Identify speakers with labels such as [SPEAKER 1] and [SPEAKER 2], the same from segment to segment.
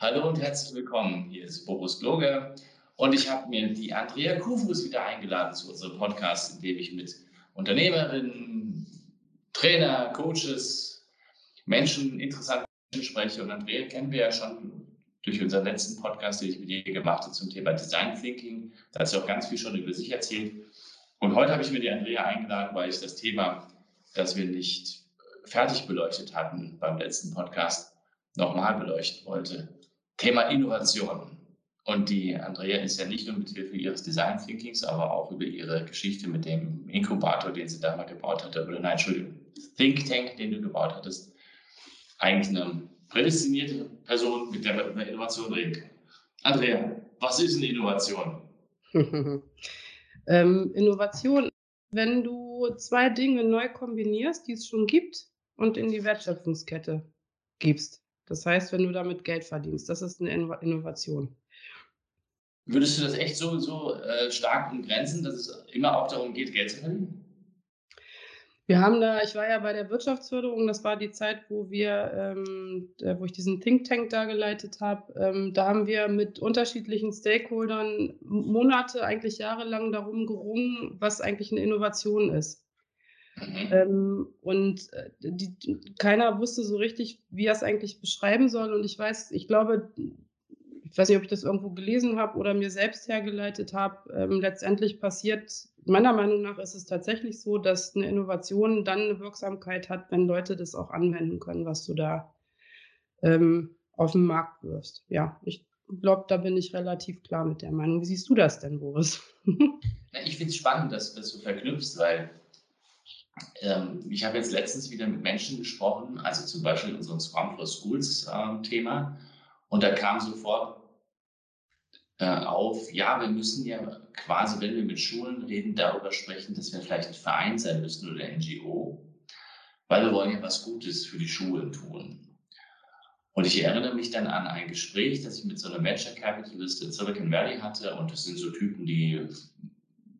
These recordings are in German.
[SPEAKER 1] Hallo und herzlich willkommen. Hier ist Boris Gloger und ich habe mir die Andrea Kufus wieder eingeladen zu unserem Podcast, in dem ich mit Unternehmerinnen, Trainer, Coaches, Menschen, interessanten Menschen spreche. Und Andrea kennen wir ja schon durch unseren letzten Podcast, den ich mit ihr gemacht habe zum Thema Design Thinking. Da hat sie auch ganz viel schon über sich erzählt. Und heute habe ich mir die Andrea eingeladen, weil ich das Thema, das wir nicht fertig beleuchtet hatten beim letzten Podcast, nochmal beleuchten wollte. Thema Innovation. Und die Andrea ist ja nicht nur mit Hilfe ihres Design Thinkings, aber auch über ihre Geschichte mit dem Inkubator, den sie da mal gebaut hatte, oder nein, Entschuldigung, Think Tank, den du gebaut hattest, eigentlich eine prädestinierte Person, mit der wir über Innovation reden kann. Andrea, was ist eine Innovation?
[SPEAKER 2] ähm, Innovation, wenn du zwei Dinge neu kombinierst, die es schon gibt, und in die Wertschöpfungskette gibst. Das heißt, wenn du damit Geld verdienst, das ist eine Innovation.
[SPEAKER 1] Würdest du das echt so, so äh, stark umgrenzen, dass es immer auch darum geht, Geld zu verdienen?
[SPEAKER 2] Wir haben da, ich war ja bei der Wirtschaftsförderung, das war die Zeit, wo wir, ähm, wo ich diesen Think Tank da geleitet habe. Ähm, da haben wir mit unterschiedlichen Stakeholdern Monate, eigentlich jahrelang darum gerungen, was eigentlich eine Innovation ist. Mhm. Ähm, und äh, die, keiner wusste so richtig, wie er es eigentlich beschreiben soll. Und ich weiß, ich glaube, ich weiß nicht, ob ich das irgendwo gelesen habe oder mir selbst hergeleitet habe. Ähm, letztendlich passiert, meiner Meinung nach ist es tatsächlich so, dass eine Innovation dann eine Wirksamkeit hat, wenn Leute das auch anwenden können, was du da ähm, auf den Markt wirfst. Ja, ich glaube, da bin ich relativ klar mit der Meinung. Wie siehst du das denn, Boris?
[SPEAKER 1] ich finde es spannend, dass du das so verknüpfst, weil ähm, ich habe jetzt letztens wieder mit Menschen gesprochen, also zum Beispiel in unserem Scrum for Schools äh, Thema, und da kam sofort äh, auf, ja, wir müssen ja quasi, wenn wir mit Schulen reden, darüber sprechen, dass wir vielleicht ein Verein sein müssen oder NGO, weil wir wollen ja was Gutes für die Schulen tun. Und ich erinnere mich dann an ein Gespräch, das ich mit so einer Venture Capitalist in Silicon Valley hatte. Und das sind so Typen, die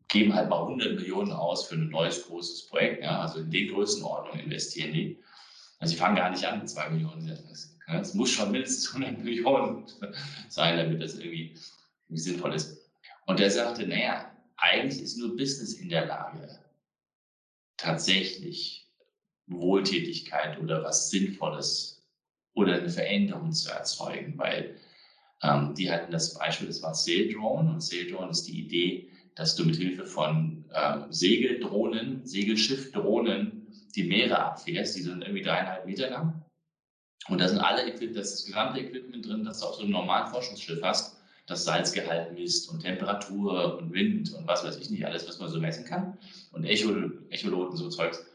[SPEAKER 1] geben halt mal 100 Millionen aus für ein neues großes Projekt. Ja, also in den Größenordnungen investieren die. Also sie fangen gar nicht an mit 2 Millionen. Es muss schon mindestens 100 Millionen sein, damit das irgendwie, irgendwie sinnvoll ist. Und er sagte, naja, eigentlich ist nur Business in der Lage, tatsächlich Wohltätigkeit oder was Sinnvolles oder eine Veränderung zu erzeugen, weil ähm, die hatten das Beispiel, das war Sail Drone und Sail Drone ist die Idee, dass du mit Hilfe von äh, Segeldrohnen, Segelschiffdrohnen die Meere abfährst. Die sind irgendwie dreieinhalb Meter lang. Und da sind alle das ist das gesamte Equipment drin, das du auf so einem normalen Forschungsschiff hast, das Salzgehalt misst und Temperatur und Wind und was weiß ich nicht, alles, was man so messen kann. Und Echo, Echoloten, so Zeugs.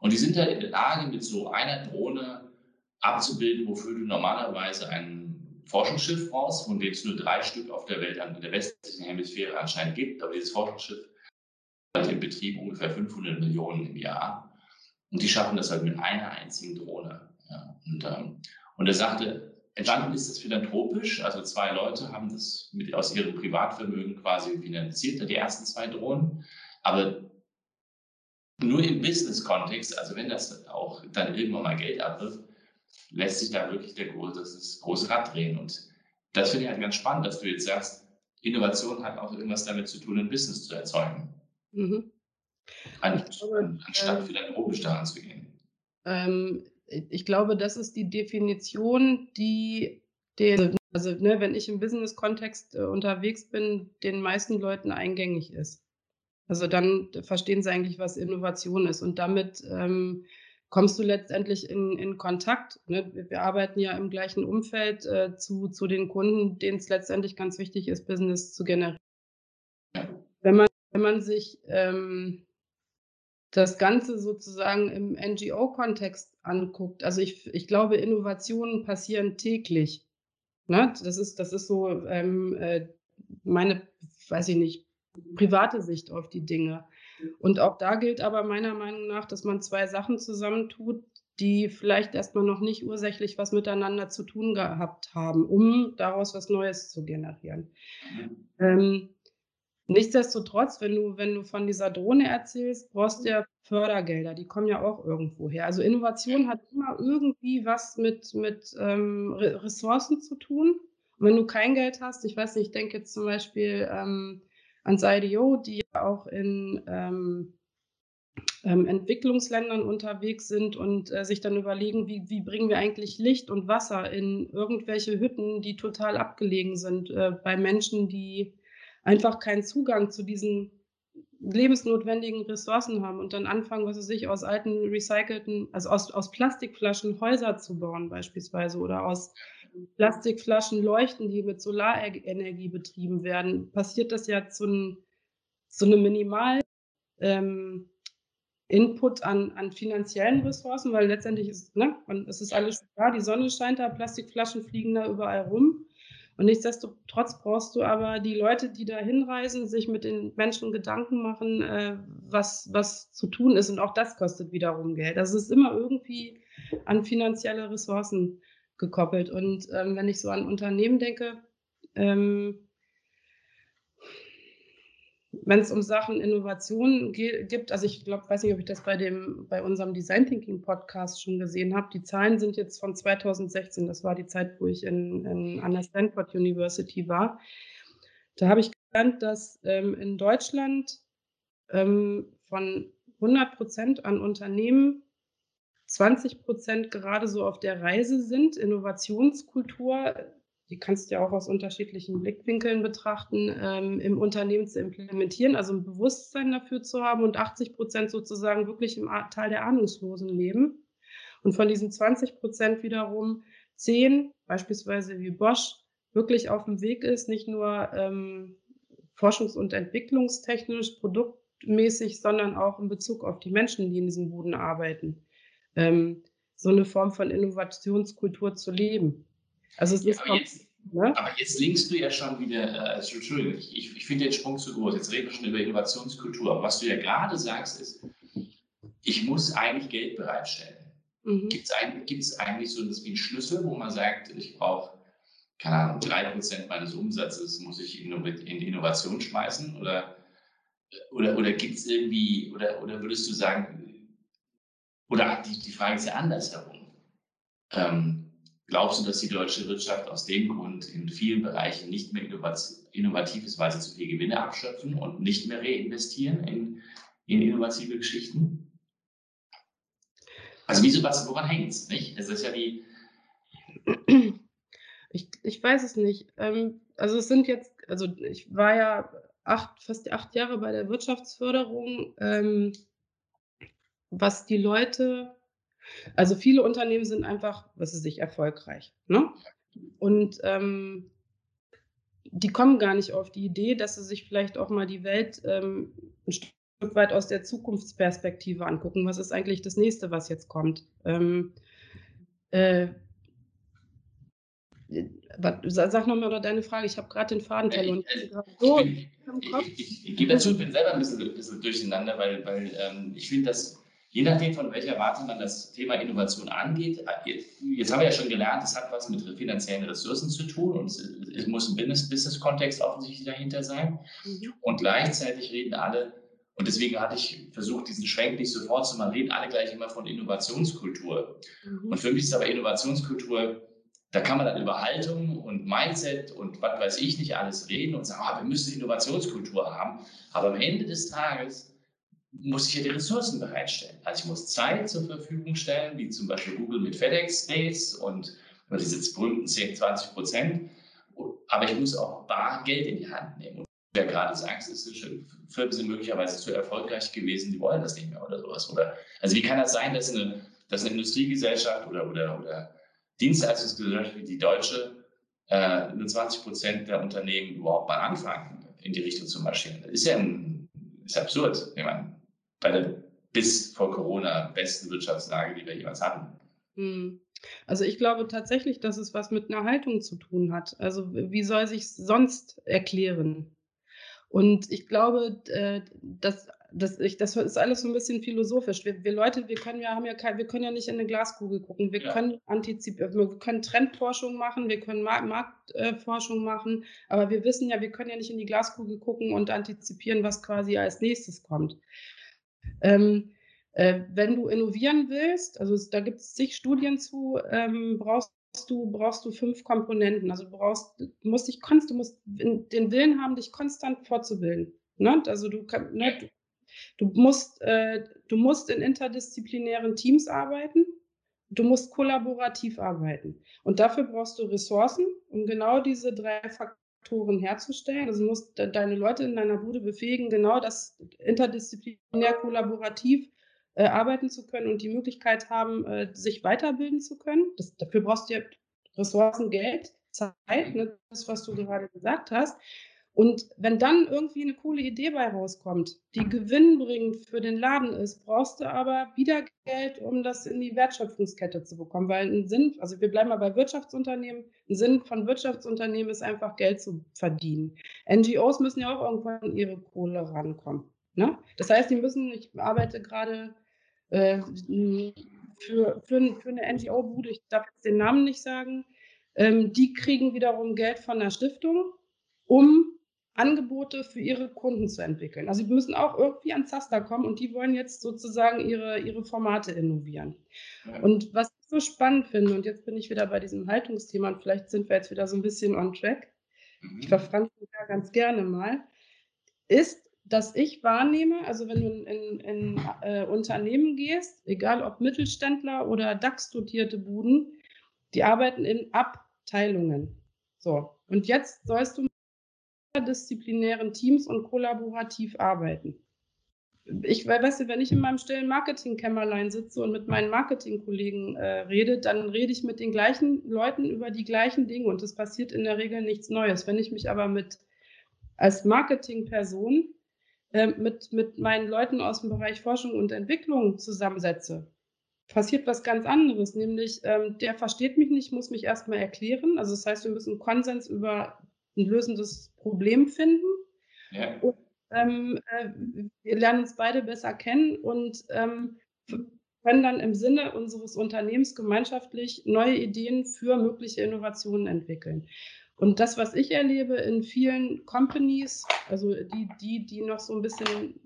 [SPEAKER 1] Und die sind da in der Lage, mit so einer Drohne abzubilden, wofür du normalerweise einen Forschungsschiff raus, von denen es nur drei Stück auf der Welt, in der westlichen Hemisphäre anscheinend gibt. Aber dieses Forschungsschiff hat im Betrieb ungefähr 500 Millionen im Jahr. Und die schaffen das halt mit einer einzigen Drohne. Ja, und, ähm, und er sagte, entstanden ist das philanthropisch. Also zwei Leute haben das mit, aus ihrem Privatvermögen quasi finanziert, die ersten zwei Drohnen. Aber nur im Business-Kontext, also wenn das auch dann irgendwann mal Geld abwirft, lässt sich da wirklich der große, das große Rad drehen. Und das finde ich halt ganz spannend, dass du jetzt sagst, Innovation hat auch irgendwas damit zu tun, ein Business zu erzeugen. Mhm. An, glaube, anstatt ähm, philanthropisch daran zu gehen.
[SPEAKER 2] Ähm, ich glaube, das ist die Definition, die den, also ne, wenn ich im Business-Kontext äh, unterwegs bin, den meisten Leuten eingängig ist. Also dann verstehen sie eigentlich, was Innovation ist. Und damit ähm, kommst du letztendlich in, in Kontakt. Ne? Wir arbeiten ja im gleichen Umfeld äh, zu, zu den Kunden, denen es letztendlich ganz wichtig ist, Business zu generieren. Wenn man, wenn man sich ähm, das Ganze sozusagen im NGO-Kontext anguckt, also ich, ich glaube, Innovationen passieren täglich. Ne? Das, ist, das ist so ähm, äh, meine, weiß ich nicht, private Sicht auf die Dinge. Und auch da gilt aber meiner Meinung nach, dass man zwei Sachen zusammentut, die vielleicht erstmal noch nicht ursächlich was miteinander zu tun gehabt haben, um daraus was Neues zu generieren. Ähm, nichtsdestotrotz, wenn du, wenn du von dieser Drohne erzählst, brauchst du ja Fördergelder, die kommen ja auch irgendwo her. Also Innovation hat immer irgendwie was mit, mit ähm, Ressourcen zu tun. Und wenn du kein Geld hast, ich weiß nicht, ich denke jetzt zum Beispiel ähm, ans IDO, die ja auch in ähm, ähm, Entwicklungsländern unterwegs sind und äh, sich dann überlegen, wie, wie bringen wir eigentlich Licht und Wasser in irgendwelche Hütten, die total abgelegen sind, äh, bei Menschen, die einfach keinen Zugang zu diesen lebensnotwendigen Ressourcen haben und dann anfangen, was weiß ich, aus alten recycelten, also aus, aus Plastikflaschen Häuser zu bauen beispielsweise oder aus Plastikflaschen leuchten, die mit Solarenergie betrieben werden, passiert das ja zu, zu einem Minimal ähm, Input an, an finanziellen Ressourcen, weil letztendlich ist, ne, es ist alles da, die Sonne scheint da, Plastikflaschen fliegen da überall rum. Und nichtsdestotrotz brauchst du aber die Leute, die da hinreisen, sich mit den Menschen Gedanken machen, äh, was, was zu tun ist. Und auch das kostet wiederum Geld. Also es ist immer irgendwie an finanzielle Ressourcen gekoppelt. Und ähm, wenn ich so an Unternehmen denke, ähm, wenn es um Sachen Innovation gibt, also ich glaube, weiß nicht, ob ich das bei dem, bei unserem Design Thinking Podcast schon gesehen habe. Die Zahlen sind jetzt von 2016. Das war die Zeit, wo ich in, in an der Stanford University war. Da habe ich gelernt, dass ähm, in Deutschland ähm, von 100 Prozent an Unternehmen 20 Prozent gerade so auf der Reise sind, Innovationskultur die kannst du ja auch aus unterschiedlichen Blickwinkeln betrachten, ähm, im Unternehmen zu implementieren, also ein Bewusstsein dafür zu haben und 80 Prozent sozusagen wirklich im Teil der Ahnungslosen leben. Und von diesen 20 Prozent wiederum 10, beispielsweise wie Bosch, wirklich auf dem Weg ist, nicht nur ähm, forschungs- und entwicklungstechnisch, produktmäßig, sondern auch in Bezug auf die Menschen, die in diesen Buden arbeiten, ähm, so eine Form von Innovationskultur zu leben.
[SPEAKER 1] Also es ja, ist aber, jetzt, ne? aber jetzt linkst du ja schon wieder, äh, Entschuldigung, ich, ich finde den Sprung zu groß. Jetzt reden wir schon über Innovationskultur. Aber was du ja gerade sagst, ist, ich muss eigentlich Geld bereitstellen. Mhm. Gibt es eigentlich, eigentlich so etwas wie einen Schlüssel, wo man sagt, ich brauche, keine Ahnung, drei Prozent meines Umsatzes muss ich in, in Innovation schmeißen? Oder, oder, oder gibt es irgendwie, oder, oder würdest du sagen, oder die, die Frage ist ja andersherum. Ähm, Glaubst du, dass die deutsche Wirtschaft aus dem Grund in vielen Bereichen nicht mehr innovativ ist, weil sie zu viel Gewinne abschöpfen und nicht mehr reinvestieren in, in innovative Geschichten? Also wieso, was, woran hängt es? Es ist ja die.
[SPEAKER 2] Ich, ich weiß es nicht. Ähm, also es sind jetzt, also ich war ja acht, fast acht Jahre bei der Wirtschaftsförderung. Was die Leute also viele Unternehmen sind einfach, was ist sich, erfolgreich. Ne? Und ähm, die kommen gar nicht auf die Idee, dass sie sich vielleicht auch mal die Welt ähm, ein Stück weit aus der Zukunftsperspektive angucken. Was ist eigentlich das nächste, was jetzt kommt? Ähm, äh, Sag nochmal deine Frage, ich habe gerade den Faden verloren. Ich, ich,
[SPEAKER 1] so ich, ich, ich, gebe dazu, ich bin selber ein bisschen, ein bisschen durcheinander, weil, weil ähm, ich finde, dass Je nachdem, von welcher Warte man das Thema Innovation angeht, jetzt haben wir ja schon gelernt, es hat was mit finanziellen Ressourcen zu tun und es, muss ein Business-Kontext offensichtlich dahinter sein. Mhm. Und gleichzeitig reden alle, und deswegen hatte ich versucht, diesen Schwenk nicht sofort zu machen, reden alle gleich immer von Innovationskultur. Mhm. Und für mich ist aber Innovationskultur, da kann man dann über Haltung und Mindset und was weiß ich nicht alles reden und sagen, oh, wir müssen Innovationskultur haben. Aber am Ende des Tages muss ich ja die Ressourcen bereitstellen. Also ich muss Zeit zur Verfügung stellen, wie zum Beispiel Google mit FedEx Days und diese berühmten 10, 20 Prozent. Aber ich muss auch bar Geld in die Hand nehmen. Und wer gerade sagt, Firmen sind möglicherweise zu erfolgreich gewesen, die wollen das nicht mehr oder sowas. Oder, also wie kann das sein, dass eine, dass eine Industriegesellschaft oder, oder, oder Dienstleistungsgesellschaft wie die deutsche äh, nur 20 Prozent der Unternehmen überhaupt mal anfangen, in die Richtung zu marschieren? Das ist ja ein, ist absurd. Ich meine, bei der bis vor Corona besten Wirtschaftslage, die wir jemals hatten.
[SPEAKER 2] Hm. Also ich glaube tatsächlich, dass es was mit einer Haltung zu tun hat. Also wie soll sich sonst erklären? Und ich glaube, äh, dass, dass ich, das ist alles so ein bisschen philosophisch. Wir, wir Leute, wir können ja, haben ja kein, wir können ja nicht in eine Glaskugel gucken. Wir ja. können antizipieren, wir können Trendforschung machen, wir können Marktforschung machen, aber wir wissen ja, wir können ja nicht in die Glaskugel gucken und antizipieren, was quasi als nächstes kommt. Ähm, äh, wenn du innovieren willst, also da gibt es zig Studien zu, ähm, brauchst du, brauchst du fünf Komponenten. Also du brauchst, musst dich konst, du musst den Willen haben, dich konstant fortzubilden. Ne? Also du, ne, du, du musst, äh, du musst in interdisziplinären Teams arbeiten. Du musst kollaborativ arbeiten. Und dafür brauchst du Ressourcen, um genau diese drei Faktoren herzustellen. Also du musst deine Leute in deiner Bude befähigen, genau das interdisziplinär kollaborativ äh, arbeiten zu können und die Möglichkeit haben, äh, sich weiterbilden zu können. Das, dafür brauchst du ja Ressourcen, Geld, Zeit, ne, das, was du gerade gesagt hast. Und wenn dann irgendwie eine coole Idee bei rauskommt, die gewinnbringend für den Laden ist, brauchst du aber wieder Geld, um das in die Wertschöpfungskette zu bekommen. Weil ein Sinn, also wir bleiben mal bei Wirtschaftsunternehmen, ein Sinn von Wirtschaftsunternehmen ist einfach Geld zu verdienen. NGOs müssen ja auch irgendwann an ihre Kohle rankommen. Ne? Das heißt, die müssen, ich arbeite gerade äh, für, für, für eine NGO-Bude, ich darf jetzt den Namen nicht sagen, ähm, die kriegen wiederum Geld von der Stiftung, um Angebote für ihre Kunden zu entwickeln. Also die müssen auch irgendwie ans Zaster kommen und die wollen jetzt sozusagen ihre, ihre Formate innovieren. Ja. Und was ich so spannend finde, und jetzt bin ich wieder bei diesem Haltungsthema und vielleicht sind wir jetzt wieder so ein bisschen on track, mhm. ich verfranke da ganz gerne mal, ist, dass ich wahrnehme, also wenn du in, in, in äh, Unternehmen gehst, egal ob Mittelständler oder DAX-dotierte Buden, die arbeiten in Abteilungen. So, und jetzt sollst du interdisziplinären Teams und kollaborativ arbeiten. Ich weißt du, wenn ich in meinem stillen Marketingkämmerlein sitze und mit meinen Marketingkollegen äh, rede, dann rede ich mit den gleichen Leuten über die gleichen Dinge und es passiert in der Regel nichts Neues. Wenn ich mich aber mit als Marketingperson äh, mit, mit meinen Leuten aus dem Bereich Forschung und Entwicklung zusammensetze, passiert was ganz anderes, nämlich ähm, der versteht mich nicht, muss mich erstmal erklären. Also das heißt, wir müssen Konsens über ein lösendes Problem finden. Ja. Und, ähm, äh, wir lernen uns beide besser kennen und ähm, können dann im Sinne unseres Unternehmens gemeinschaftlich neue Ideen für mögliche Innovationen entwickeln. Und das, was ich erlebe in vielen Companies, also die, die, die noch so ein bisschen,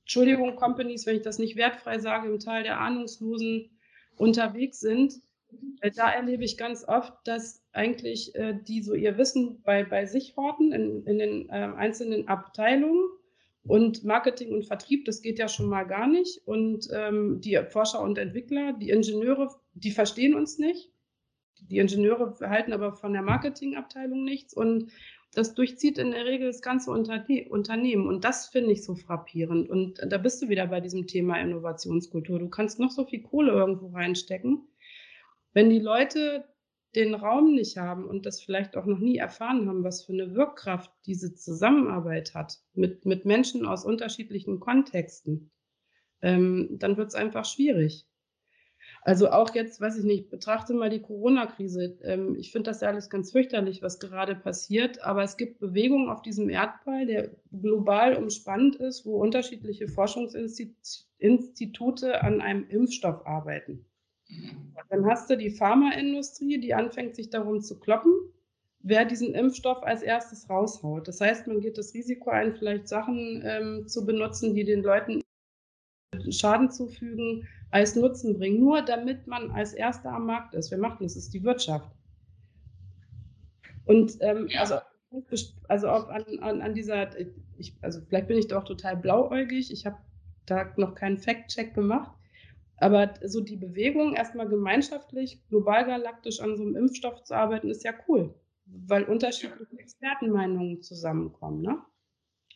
[SPEAKER 2] Entschuldigung, Companies, wenn ich das nicht wertfrei sage, im Teil der Ahnungslosen unterwegs sind, äh, da erlebe ich ganz oft, dass eigentlich äh, die so ihr Wissen bei, bei sich horten in, in den äh, einzelnen Abteilungen. Und Marketing und Vertrieb, das geht ja schon mal gar nicht. Und ähm, die Forscher und Entwickler, die Ingenieure, die verstehen uns nicht. Die Ingenieure halten aber von der Marketingabteilung nichts. Und das durchzieht in der Regel das ganze Unterne Unternehmen. Und das finde ich so frappierend. Und da bist du wieder bei diesem Thema Innovationskultur. Du kannst noch so viel Kohle irgendwo reinstecken. Wenn die Leute den Raum nicht haben und das vielleicht auch noch nie erfahren haben, was für eine Wirkkraft diese Zusammenarbeit hat mit, mit Menschen aus unterschiedlichen Kontexten, ähm, dann wird es einfach schwierig. Also auch jetzt, weiß ich nicht, betrachte mal die Corona-Krise. Ähm, ich finde das ja alles ganz fürchterlich, was gerade passiert, aber es gibt Bewegungen auf diesem Erdball, der global umspannt ist, wo unterschiedliche Forschungsinstitute an einem Impfstoff arbeiten. Dann hast du die Pharmaindustrie, die anfängt, sich darum zu kloppen, wer diesen Impfstoff als erstes raushaut. Das heißt, man geht das Risiko ein, vielleicht Sachen ähm, zu benutzen, die den Leuten Schaden zufügen, als Nutzen bringen, nur damit man als Erster am Markt ist. Wir machen das, ist die Wirtschaft. Und ähm, also, also auch an, an, an dieser, ich, also vielleicht bin ich doch total blauäugig, ich habe da noch keinen Fact-Check gemacht, aber so die Bewegung, erstmal gemeinschaftlich, global galaktisch an so einem Impfstoff zu arbeiten, ist ja cool, weil unterschiedliche Expertenmeinungen zusammenkommen. Ne?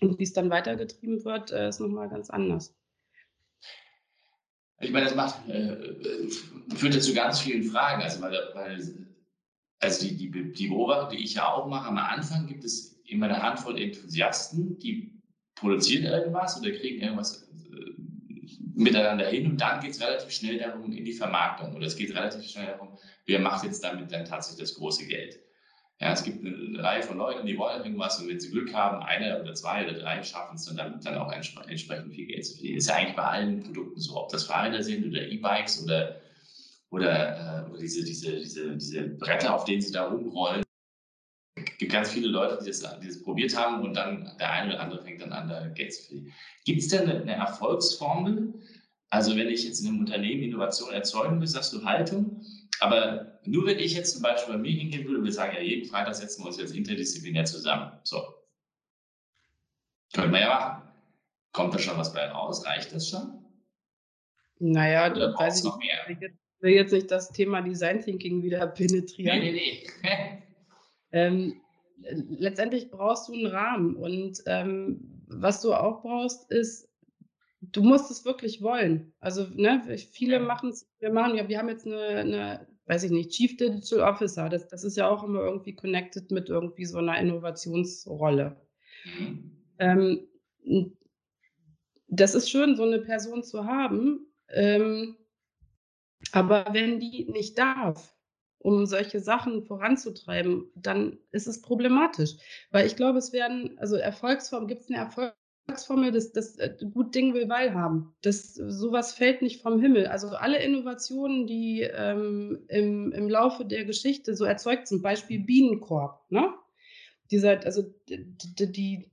[SPEAKER 2] Und wie es dann weitergetrieben wird, äh, ist nochmal ganz anders.
[SPEAKER 1] Ich meine, das macht, äh, führt zu ganz vielen Fragen. Also, weil, weil also die, die, die Beobachtung, die ich ja auch mache, am Anfang gibt es immer eine Handvoll Enthusiasten, die produzieren irgendwas oder kriegen irgendwas miteinander hin und dann geht es relativ schnell darum in die Vermarktung oder es geht relativ schnell darum, wer macht jetzt damit dann tatsächlich das große Geld. Ja, es gibt eine Reihe von Leuten, die wollen irgendwas und wenn sie Glück haben, eine oder zwei oder drei schaffen es dann damit dann auch entsprechend viel Geld zu verdienen. Ist ja eigentlich bei allen Produkten so, ob das Fahrräder sind oder E-Bikes oder, oder, äh, oder diese, diese, diese, diese Bretter, auf denen sie da rumrollen. Es gibt ganz viele Leute, die das, die das probiert haben und dann der eine oder andere fängt dann an, da Geld zu verdienen. Gibt es denn eine, eine Erfolgsformel? Also wenn ich jetzt in einem Unternehmen Innovation erzeugen will, sagst du Haltung, Aber nur wenn ich jetzt zum Beispiel bei mir hingehen würde, wir sagen ja, jeden Freitag setzen wir uns jetzt interdisziplinär zusammen. So. Können wir ja machen. Kommt da schon was bei raus? Reicht das schon?
[SPEAKER 2] Naja, Oder weiß ich noch mehr. Ich will jetzt nicht das Thema Design Thinking wieder penetrieren. Nee, nee, nee. ähm, letztendlich brauchst du einen Rahmen und ähm, was du auch brauchst, ist du musst es wirklich wollen. Also, ne, viele machen es, wir machen ja, wir haben jetzt eine, eine, weiß ich nicht, Chief Digital Officer. Das, das ist ja auch immer irgendwie connected mit irgendwie so einer Innovationsrolle. Mhm. Ähm, das ist schön, so eine Person zu haben. Ähm, aber wenn die nicht darf, um solche Sachen voranzutreiben, dann ist es problematisch. Weil ich glaube, es werden, also Erfolgsformen, gibt es eine Erfolg Erfolgsformel, das, das äh, gut Ding will Weil haben. Das, sowas fällt nicht vom Himmel. Also alle Innovationen, die ähm, im, im Laufe der Geschichte so erzeugt sind, Beispiel Bienenkorb, ne? Dieser, also die, die,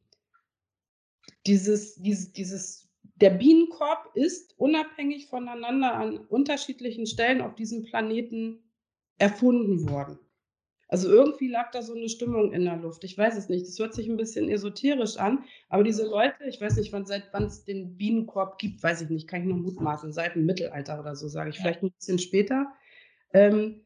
[SPEAKER 2] dieses, dieses, dieses, der Bienenkorb ist unabhängig voneinander an unterschiedlichen Stellen auf diesem Planeten erfunden worden. Also irgendwie lag da so eine Stimmung in der Luft. Ich weiß es nicht. Das hört sich ein bisschen esoterisch an. Aber diese Leute, ich weiß nicht, wann, seit wann es den Bienenkorb gibt, weiß ich nicht, kann ich nur mutmaßen, seit dem Mittelalter oder so, sage ich, vielleicht ein bisschen später. Ähm,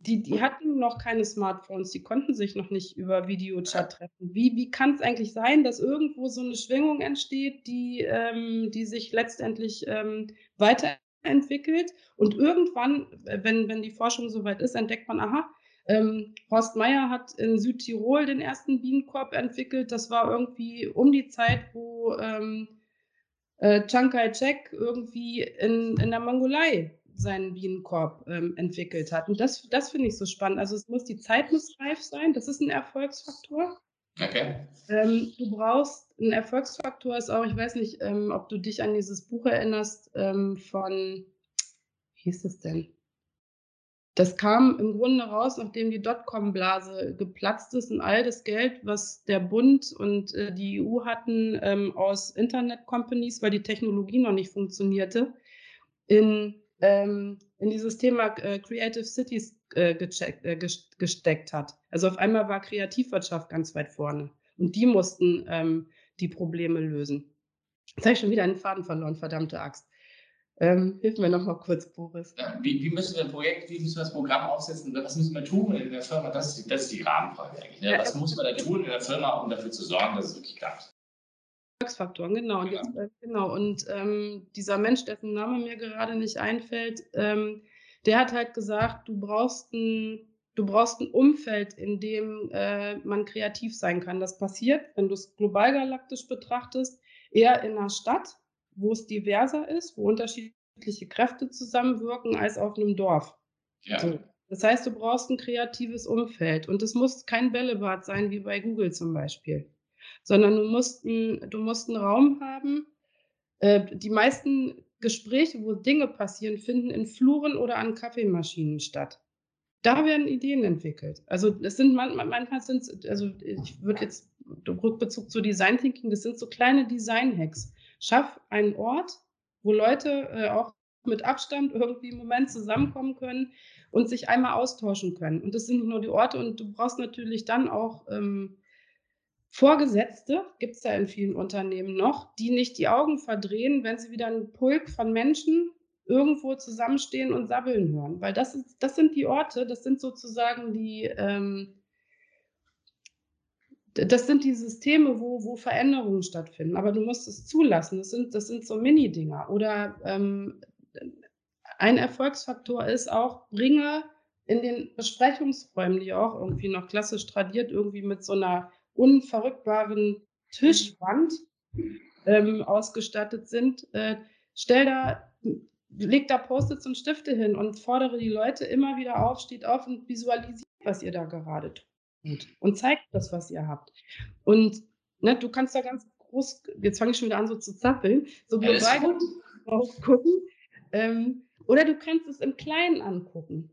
[SPEAKER 2] die, die hatten noch keine Smartphones, die konnten sich noch nicht über Videochat treffen. Wie, wie kann es eigentlich sein, dass irgendwo so eine Schwingung entsteht, die, ähm, die sich letztendlich ähm, weiterentwickelt? Und irgendwann, wenn, wenn die Forschung soweit ist, entdeckt man, aha, ähm, Horst Meyer hat in Südtirol den ersten Bienenkorb entwickelt. Das war irgendwie um die Zeit, wo ähm, äh, Chiang Kai-shek irgendwie in, in der Mongolei seinen Bienenkorb ähm, entwickelt hat. Und das, das finde ich so spannend. Also es muss die Zeit muss reif sein. Das ist ein Erfolgsfaktor. Ähm, du brauchst, ein Erfolgsfaktor ist auch, ich weiß nicht, ähm, ob du dich an dieses Buch erinnerst ähm, von, wie hieß es denn? Das kam im Grunde raus, nachdem die Dotcom-Blase geplatzt ist und all das Geld, was der Bund und äh, die EU hatten ähm, aus Internet-Companies, weil die Technologie noch nicht funktionierte, in, ähm, in dieses Thema äh, Creative Cities äh, gecheckt, äh, gesteckt hat. Also auf einmal war Kreativwirtschaft ganz weit vorne und die mussten ähm, die Probleme lösen. Jetzt habe ich schon wieder einen Faden verloren, verdammte Axt. Ähm, hilf mir noch mal kurz, Boris.
[SPEAKER 1] Wie, wie, müssen wir ein Projekt, wie müssen wir das Programm aufsetzen? Was müssen wir tun in der Firma? Das ist, das ist die Rahmenfrage eigentlich. Ne? Was muss man da tun in der Firma, um dafür zu sorgen, dass es wirklich klappt?
[SPEAKER 2] Erfolgsfaktoren, genau. Und, jetzt, äh, genau. und ähm, dieser Mensch, dessen Name mir gerade nicht einfällt, ähm, der hat halt gesagt, du brauchst ein, du brauchst ein Umfeld, in dem äh, man kreativ sein kann. Das passiert, wenn du es global galaktisch betrachtest, eher in einer Stadt, wo es diverser ist, wo unterschiedliche Kräfte zusammenwirken, als auf einem Dorf. Ja. So. Das heißt, du brauchst ein kreatives Umfeld und es muss kein Bällebad sein wie bei Google zum Beispiel, sondern du musst, ein, du musst einen Raum haben. Äh, die meisten Gespräche, wo Dinge passieren, finden in Fluren oder an Kaffeemaschinen statt. Da werden Ideen entwickelt. Also es sind manchmal, manchmal sind es, also ich würde jetzt Rückbezug zu Design Thinking, das sind so kleine Design-Hacks. Schaff einen Ort, wo Leute äh, auch mit Abstand irgendwie im Moment zusammenkommen können und sich einmal austauschen können. Und das sind nicht nur die Orte und du brauchst natürlich dann auch ähm, Vorgesetzte, gibt es ja in vielen Unternehmen noch, die nicht die Augen verdrehen, wenn sie wieder einen Pulk von Menschen irgendwo zusammenstehen und sabbeln hören. Weil das, ist, das sind die Orte, das sind sozusagen die, ähm, das sind die Systeme, wo, wo Veränderungen stattfinden. Aber du musst es zulassen. Das sind, das sind so Mini-Dinger. Oder ähm, ein Erfolgsfaktor ist auch, bringe in den Besprechungsräumen, die auch irgendwie noch klassisch tradiert, irgendwie mit so einer unverrückbaren Tischwand ähm, ausgestattet sind, äh, stell da, leg da Post-its und Stifte hin und fordere die Leute immer wieder auf, steht auf und visualisiert, was ihr da gerade tut und zeigt das, was ihr habt. Und ne, du kannst da ganz groß, jetzt fange ich schon wieder an, so zu zappeln, so global drauf gucken. Ähm, oder du kannst es im Kleinen angucken.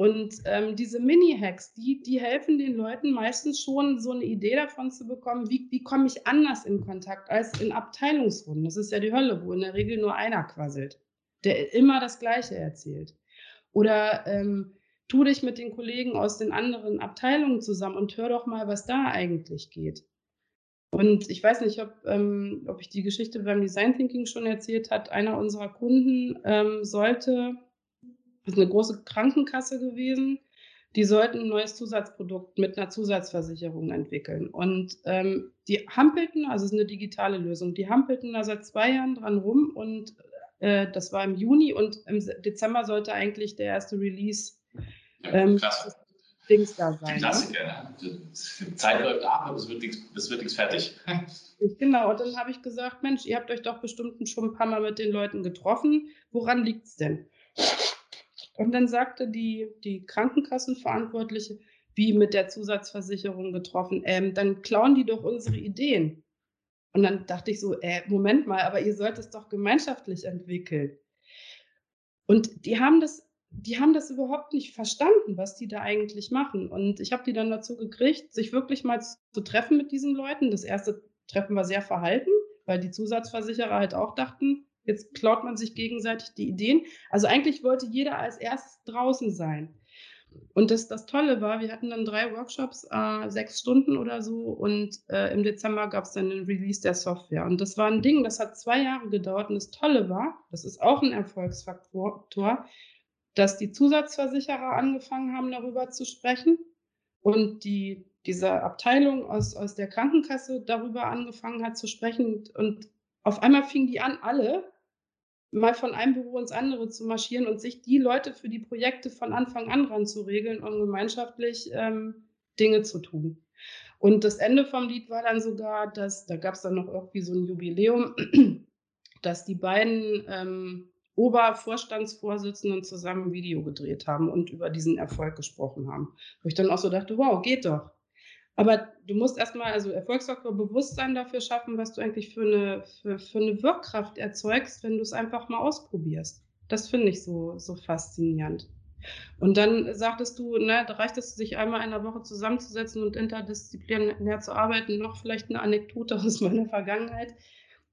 [SPEAKER 2] Und ähm, diese Mini-Hacks, die, die helfen den Leuten meistens schon, so eine Idee davon zu bekommen, wie, wie komme ich anders in Kontakt als in Abteilungsrunden. Das ist ja die Hölle, wo in der Regel nur einer quasselt, der immer das Gleiche erzählt. Oder ähm, tu dich mit den Kollegen aus den anderen Abteilungen zusammen und hör doch mal, was da eigentlich geht. Und ich weiß nicht, ob, ähm, ob ich die Geschichte beim Design Thinking schon erzählt hat. Einer unserer Kunden ähm, sollte, ist eine große Krankenkasse gewesen, die sollten ein neues Zusatzprodukt mit einer Zusatzversicherung entwickeln. Und ähm, die hampelten, also es ist eine digitale Lösung, die hampelten da seit zwei Jahren dran rum und äh, das war im Juni und im Dezember sollte eigentlich der erste Release
[SPEAKER 1] ähm, Klasse.
[SPEAKER 2] Dings da sein.
[SPEAKER 1] Die Klassiker, ne? Die Zeit läuft ab, aber es wird nichts fertig.
[SPEAKER 2] Genau, und dann habe ich gesagt, Mensch, ihr habt euch doch bestimmt schon ein paar Mal mit den Leuten getroffen. Woran liegt es denn? Und dann sagte die, die Krankenkassenverantwortliche, wie mit der Zusatzversicherung getroffen, ähm, dann klauen die doch unsere Ideen. Und dann dachte ich so, äh, Moment mal, aber ihr sollt es doch gemeinschaftlich entwickeln. Und die haben das, die haben das überhaupt nicht verstanden, was die da eigentlich machen. Und ich habe die dann dazu gekriegt, sich wirklich mal zu treffen mit diesen Leuten. Das erste Treffen war sehr verhalten, weil die Zusatzversicherer halt auch dachten, Jetzt klaut man sich gegenseitig die Ideen. Also eigentlich wollte jeder als erstes draußen sein. Und das, das Tolle war, wir hatten dann drei Workshops, äh, sechs Stunden oder so, und äh, im Dezember gab es dann den Release der Software. Und das war ein Ding, das hat zwei Jahre gedauert. Und das Tolle war, das ist auch ein Erfolgsfaktor, dass die Zusatzversicherer angefangen haben, darüber zu sprechen und die, diese Abteilung aus, aus der Krankenkasse darüber angefangen hat zu sprechen. Und auf einmal fingen die an, alle mal von einem Büro ins andere zu marschieren und sich die Leute für die Projekte von Anfang an ran zu regeln und gemeinschaftlich ähm, Dinge zu tun. Und das Ende vom Lied war dann sogar, dass, da gab es dann noch irgendwie so ein Jubiläum, dass die beiden ähm, Obervorstandsvorsitzenden zusammen ein Video gedreht haben und über diesen Erfolg gesprochen haben. Wo ich dann auch so dachte, wow, geht doch. Aber du musst erstmal also Erfolgsfaktor Bewusstsein dafür schaffen, was du eigentlich für eine, für, für eine Wirkkraft erzeugst, wenn du es einfach mal ausprobierst. Das finde ich so, so faszinierend. Und dann sagtest du, ne, da reicht es, sich einmal in der Woche zusammenzusetzen und interdisziplinär zu arbeiten. Noch vielleicht eine Anekdote aus meiner Vergangenheit.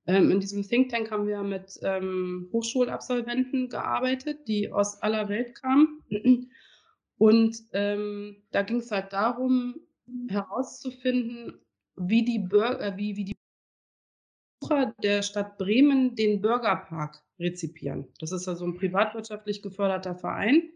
[SPEAKER 2] Ähm, in diesem Think Tank haben wir mit ähm, Hochschulabsolventen gearbeitet, die aus aller Welt kamen. Und ähm, da ging es halt darum, herauszufinden, wie die, Bürger, äh, wie, wie die Besucher der Stadt Bremen den Bürgerpark rezipieren. Das ist ja so ein privatwirtschaftlich geförderter Verein.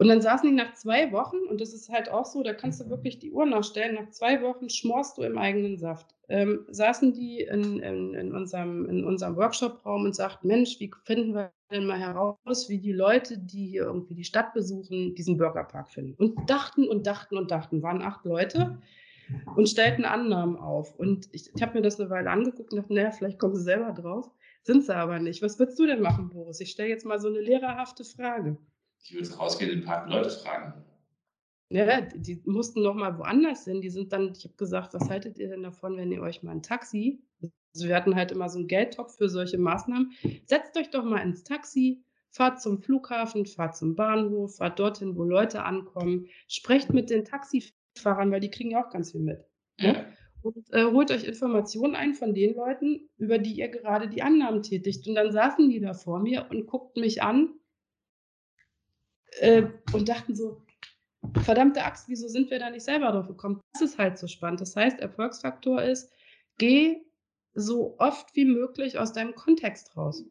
[SPEAKER 2] Und dann saßen die nach zwei Wochen, und das ist halt auch so, da kannst du wirklich die Uhr nachstellen, nach zwei Wochen schmorst du im eigenen Saft. Ähm, saßen die in, in, in, unserem, in unserem Workshop-Raum und sagten, Mensch, wie finden wir denn mal heraus, wie die Leute, die hier irgendwie die Stadt besuchen, diesen Burgerpark finden. Und dachten und dachten und dachten, waren acht Leute und stellten Annahmen auf. Und ich, ich habe mir das eine Weile angeguckt und dachte, naja, vielleicht kommen sie selber drauf. Sind sie aber nicht. Was würdest du denn machen, Boris? Ich stelle jetzt mal so eine lehrerhafte Frage.
[SPEAKER 1] Ich würde rausgehen und ein paar Leute fragen.
[SPEAKER 2] Ja, die mussten noch mal woanders hin. Die sind dann, ich habe gesagt, was haltet ihr denn davon, wenn ihr euch mal ein Taxi, also wir hatten halt immer so einen Geldtopf für solche Maßnahmen, setzt euch doch mal ins Taxi, fahrt zum Flughafen, fahrt zum Bahnhof, fahrt dorthin, wo Leute ankommen, sprecht mit den Taxifahrern, weil die kriegen ja auch ganz viel mit. Ne? Und äh, holt euch Informationen ein von den Leuten, über die ihr gerade die Annahmen tätigt. Und dann saßen die da vor mir und guckten mich an äh, und dachten so, verdammte Axt, wieso sind wir da nicht selber drauf gekommen? Das ist halt so spannend. Das heißt, Erfolgsfaktor ist, geh so oft wie möglich aus deinem Kontext raus.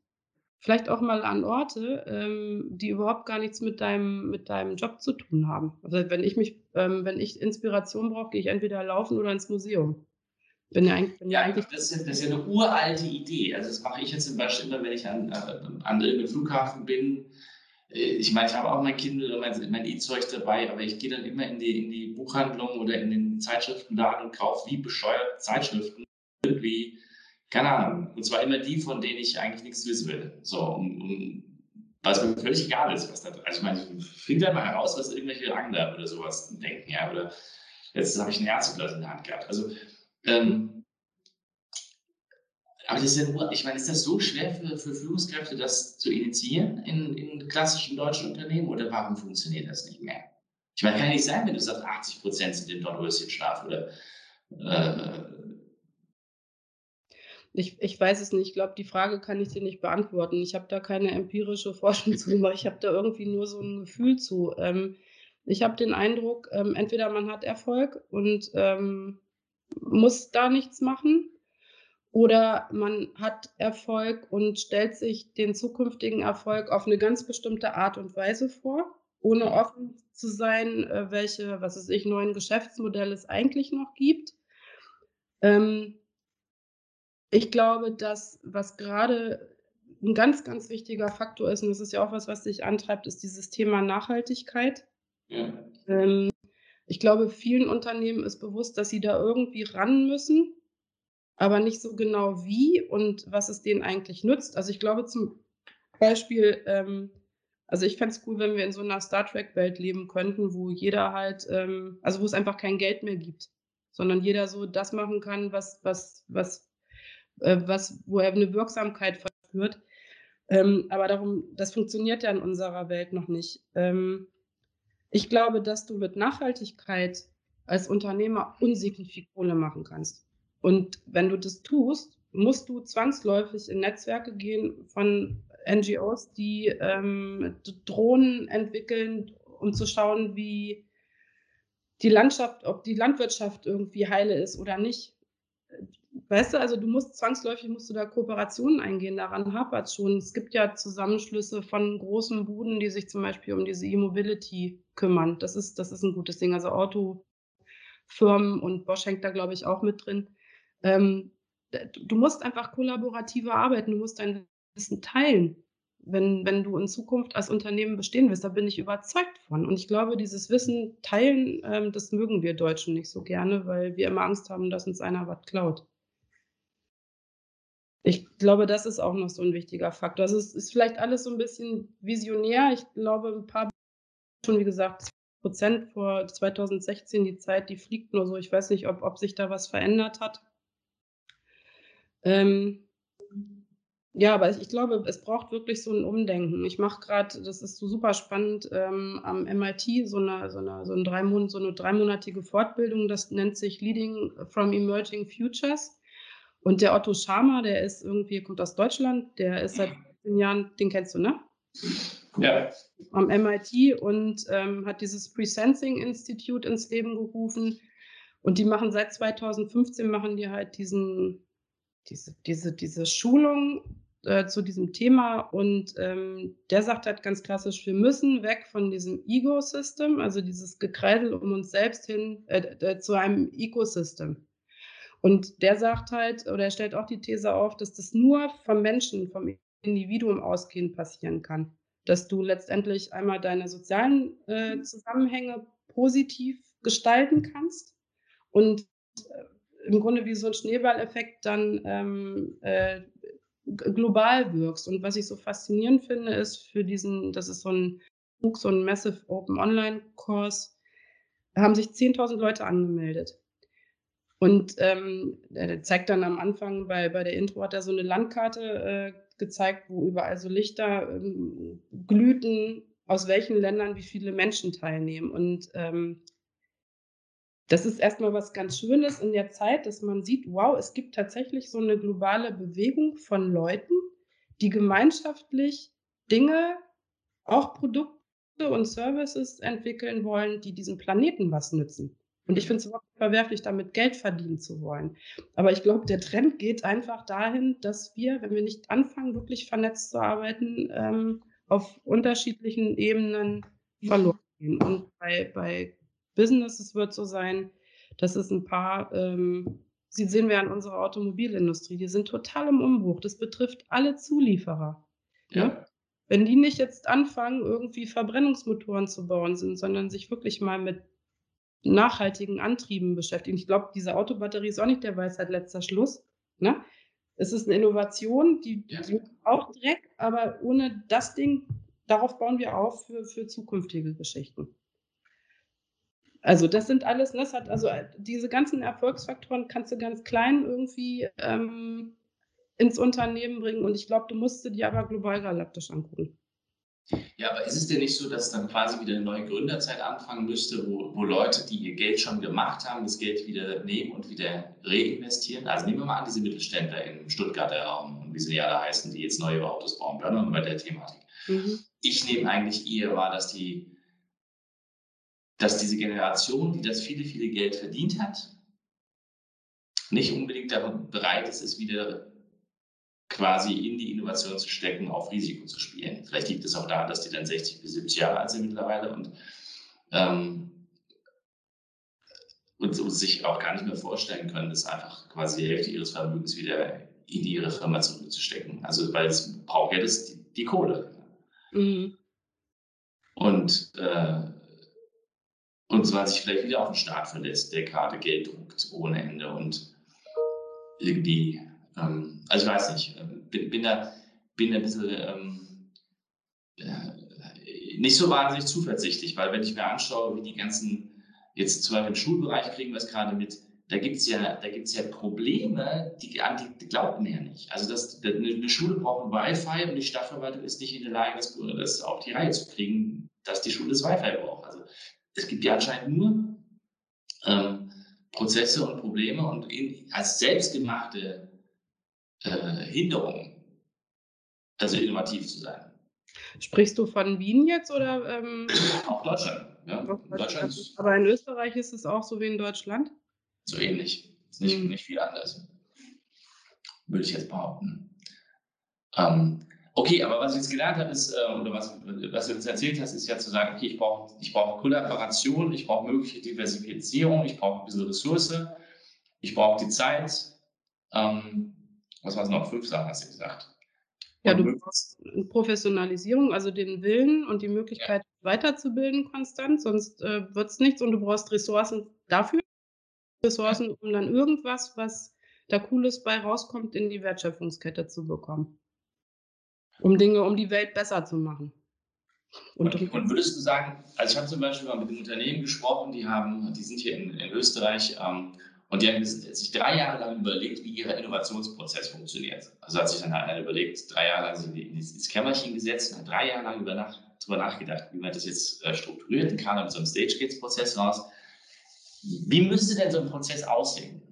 [SPEAKER 2] Vielleicht auch mal an Orte, ähm, die überhaupt gar nichts mit deinem, mit deinem Job zu tun haben. Also wenn ich mich, ähm, wenn ich Inspiration brauche, gehe ich entweder laufen oder ins Museum.
[SPEAKER 1] Bin ja, eigentlich, bin ja, eigentlich das, ist, das ist ja eine uralte Idee. Also das mache ich jetzt zum Beispiel immer, wenn ich an, äh, an irgendeinem Flughafen bin ich meine, ich habe auch mein Kindle und mein, mein E-Zeug dabei, aber ich gehe dann immer in die, in die Buchhandlung oder in den Zeitschriftenladen und kaufe wie bescheuert Zeitschriften. Irgendwie, keine Ahnung. Und zwar immer die, von denen ich eigentlich nichts wissen will. So, um, um was mir völlig egal ist, was da Also ich meine, ich finde da mal heraus, was irgendwelche Angler oder sowas denken, ja. Oder jetzt habe ich ein Herzoglas in der Hand gehabt. Also ähm, aber das ist ja nur, ich meine, ist das so schwer für, für Führungskräfte, das zu initiieren in, in klassischen deutschen Unternehmen oder warum funktioniert das nicht mehr? Ich meine, kann ja nicht sein, wenn du sagst, 80 Prozent sind im Dornröschenschlaf oder. Äh,
[SPEAKER 2] Ich, ich weiß es nicht. Ich glaube, die Frage kann ich dir nicht beantworten. Ich habe da keine empirische Forschung zu gemacht. Ich habe da irgendwie nur so ein Gefühl zu. Ähm, ich habe den Eindruck, ähm, entweder man hat Erfolg und ähm, muss da nichts machen, oder man hat Erfolg und stellt sich den zukünftigen Erfolg auf eine ganz bestimmte Art und Weise vor, ohne offen zu sein, äh, welche, was weiß ich, neuen Geschäftsmodelle es eigentlich noch gibt. Ähm, ich glaube, dass was gerade ein ganz, ganz wichtiger Faktor ist, und das ist ja auch was, was dich antreibt, ist dieses Thema Nachhaltigkeit. Ja. Ähm, ich glaube, vielen Unternehmen ist bewusst, dass sie da irgendwie ran müssen, aber nicht so genau wie und was es denen eigentlich nützt. Also ich glaube zum Beispiel, ähm, also ich fände es cool, wenn wir in so einer Star Trek-Welt leben könnten, wo jeder halt, ähm, also wo es einfach kein Geld mehr gibt, sondern jeder so das machen kann, was, was, was äh, was, wo er eine Wirksamkeit verführt. Ähm, aber darum, das funktioniert ja in unserer Welt noch nicht. Ähm, ich glaube, dass du mit Nachhaltigkeit als Unternehmer viel Kohle machen kannst. Und wenn du das tust, musst du zwangsläufig in Netzwerke gehen von NGOs, die ähm, Drohnen entwickeln, um zu schauen, wie die Landschaft, ob die Landwirtschaft irgendwie heile ist oder nicht. Weißt du, also du musst zwangsläufig musst du da Kooperationen eingehen, daran hapert es schon. Es gibt ja Zusammenschlüsse von großen Buden, die sich zum Beispiel um diese E-Mobility kümmern. Das ist, das ist ein gutes Ding. Also Autofirmen und Bosch hängt da, glaube ich, auch mit drin. Ähm, du musst einfach kollaborativer arbeiten, du musst dein Wissen teilen. Wenn, wenn du in Zukunft als Unternehmen bestehen willst, da bin ich überzeugt von. Und ich glaube, dieses Wissen teilen, ähm, das mögen wir Deutschen nicht so gerne, weil wir immer Angst haben, dass uns einer was klaut. Ich glaube, das ist auch noch so ein wichtiger Faktor. Also es ist vielleicht alles so ein bisschen visionär. Ich glaube, ein paar, schon wie gesagt, Prozent vor 2016, die Zeit, die fliegt nur so. Ich weiß nicht, ob, ob sich da was verändert hat. Ähm, ja, aber ich, glaube, es braucht wirklich so ein Umdenken. Ich mache gerade, das ist so super spannend, ähm, am MIT so eine, so, eine, so, ein drei so eine dreimonatige Fortbildung, das nennt sich Leading from Emerging Futures. Und der Otto Schama, der ist irgendwie, kommt aus Deutschland, der ist seit 15 Jahren, den kennst du, ne?
[SPEAKER 1] Ja.
[SPEAKER 2] Am MIT und ähm, hat dieses Presensing Institute ins Leben gerufen. Und die machen seit 2015 machen die halt diesen, diese, diese, diese Schulung äh, zu diesem Thema. Und ähm, der sagt halt ganz klassisch, wir müssen weg von diesem Ego-System, also dieses Gekreidel um uns selbst hin, äh, äh, zu einem Ecosystem. Und der sagt halt, oder er stellt auch die These auf, dass das nur vom Menschen, vom Individuum ausgehend passieren kann. Dass du letztendlich einmal deine sozialen äh, Zusammenhänge positiv gestalten kannst und äh, im Grunde wie so ein Schneeballeffekt dann ähm, äh, global wirkst. Und was ich so faszinierend finde, ist für diesen, das ist so ein so ein Massive Open Online Kurs, haben sich 10.000 Leute angemeldet. Und ähm, er zeigt dann am Anfang, bei, bei der Intro hat er so eine Landkarte äh, gezeigt, wo überall so Lichter ähm, glühten, aus welchen Ländern wie viele Menschen teilnehmen. Und ähm, das ist erstmal was ganz Schönes in der Zeit, dass man sieht, wow, es gibt tatsächlich so eine globale Bewegung von Leuten, die gemeinschaftlich Dinge, auch Produkte und Services entwickeln wollen, die diesem Planeten was nützen. Und ich finde es überhaupt verwerflich, damit Geld verdienen zu wollen. Aber ich glaube, der Trend geht einfach dahin, dass wir, wenn wir nicht anfangen, wirklich vernetzt zu arbeiten, ähm, auf unterschiedlichen Ebenen verloren gehen. Und bei, bei Businesses wird so sein, dass es ein paar, ähm, Sie sehen wir an unserer Automobilindustrie, die sind total im Umbruch. Das betrifft alle Zulieferer. Ja. Ne? Wenn die nicht jetzt anfangen, irgendwie Verbrennungsmotoren zu bauen sind, sondern sich wirklich mal mit nachhaltigen Antrieben beschäftigen. Ich glaube, diese Autobatterie ist auch nicht der Weisheit letzter Schluss. Ne? Es ist eine Innovation, die, ja. die auch Dreck, aber ohne das Ding, darauf bauen wir auf für, für zukünftige Geschichten. Also das sind alles, das hat also diese ganzen Erfolgsfaktoren kannst du ganz klein irgendwie ähm, ins Unternehmen bringen und ich glaube, du musst dir die aber global galaktisch angucken.
[SPEAKER 1] Ja, aber ist es denn nicht so, dass dann quasi wieder eine neue Gründerzeit anfangen müsste, wo, wo Leute, die ihr Geld schon gemacht haben, das Geld wieder nehmen und wieder reinvestieren? Also nehmen wir mal an, diese Mittelständler im Stuttgarter Raum und wie sie ja alle heißen, die jetzt neue Autos bauen, bleiben wir mal bei der Thematik. Mhm. Ich nehme eigentlich eher wahr, dass die, dass diese Generation, die das viele, viele Geld verdient hat, nicht unbedingt bereit ist, es wieder quasi in die Innovation zu stecken, auf Risiko zu spielen. Vielleicht liegt es auch daran, dass die dann 60 bis 70 Jahre alt sind mittlerweile und, ähm, und so sich auch gar nicht mehr vorstellen können, das einfach quasi die Hälfte ihres Vermögens wieder in ihre Firma zurückzustecken. Also weil es braucht ja das, die, die Kohle. Mhm. Und, äh, und zwar sich vielleicht wieder auf den Staat verlässt, der gerade Geld druckt ohne Ende und irgendwie ähm, also ich weiß nicht, ähm, bin, bin, da, bin da ein bisschen ähm, äh, nicht so wahnsinnig zuversichtlich, weil wenn ich mir anschaue, wie die ganzen, jetzt zum Beispiel im Schulbereich kriegen wir es gerade mit, da gibt es ja, da gibt's ja Probleme, die, an die, die glaubt man ja nicht. Also das, eine Schule braucht ein Wi-Fi und die Stadtverwaltung ist nicht in der Lage, das, das auf die Reihe zu kriegen, dass die Schule das Wi-Fi braucht. Also es gibt ja anscheinend nur ähm, Prozesse und Probleme und in, als selbstgemachte äh, Hinderung, also innovativ zu sein.
[SPEAKER 2] Sprichst du von Wien jetzt oder? Ähm,
[SPEAKER 1] auch Deutschland. Ja. Deutschland
[SPEAKER 2] aber in Österreich ist es auch so wie in Deutschland?
[SPEAKER 1] So ähnlich. Ist nicht, hm. nicht viel anders. Würde ich jetzt behaupten. Ähm, okay, aber was ich jetzt gelernt habe, ist, äh, oder was, was du jetzt erzählt hast, ist ja zu sagen, okay, ich brauche ich brauch Kollaboration, ich brauche mögliche Diversifizierung, ich brauche ein bisschen Ressource, ich brauche die Zeit. Ähm, was war es noch? Fünf Sachen hast du gesagt.
[SPEAKER 2] Ja, du brauchst Professionalisierung, also den Willen und die Möglichkeit, ja. weiterzubilden konstant, sonst äh, wird es nichts und du brauchst Ressourcen dafür, Ressourcen, um dann irgendwas, was da Cooles bei rauskommt, in die Wertschöpfungskette zu bekommen. Um Dinge, um die Welt besser zu machen.
[SPEAKER 1] Und, und, und würdest du sagen, also ich habe zum Beispiel mal mit einem Unternehmen gesprochen, die haben, die sind hier in, in Österreich ähm, und die haben sich drei Jahre lang überlegt, wie ihr Innovationsprozess funktioniert. Also hat sich dann einer überlegt, drei Jahre lang sind die ins Kämmerchen gesetzt und hat drei Jahre lang über Nacht, darüber nachgedacht, wie man das jetzt äh, strukturiert und kam dann mit so einem Stage-Gates-Prozess raus. Wie müsste denn so ein Prozess aussehen?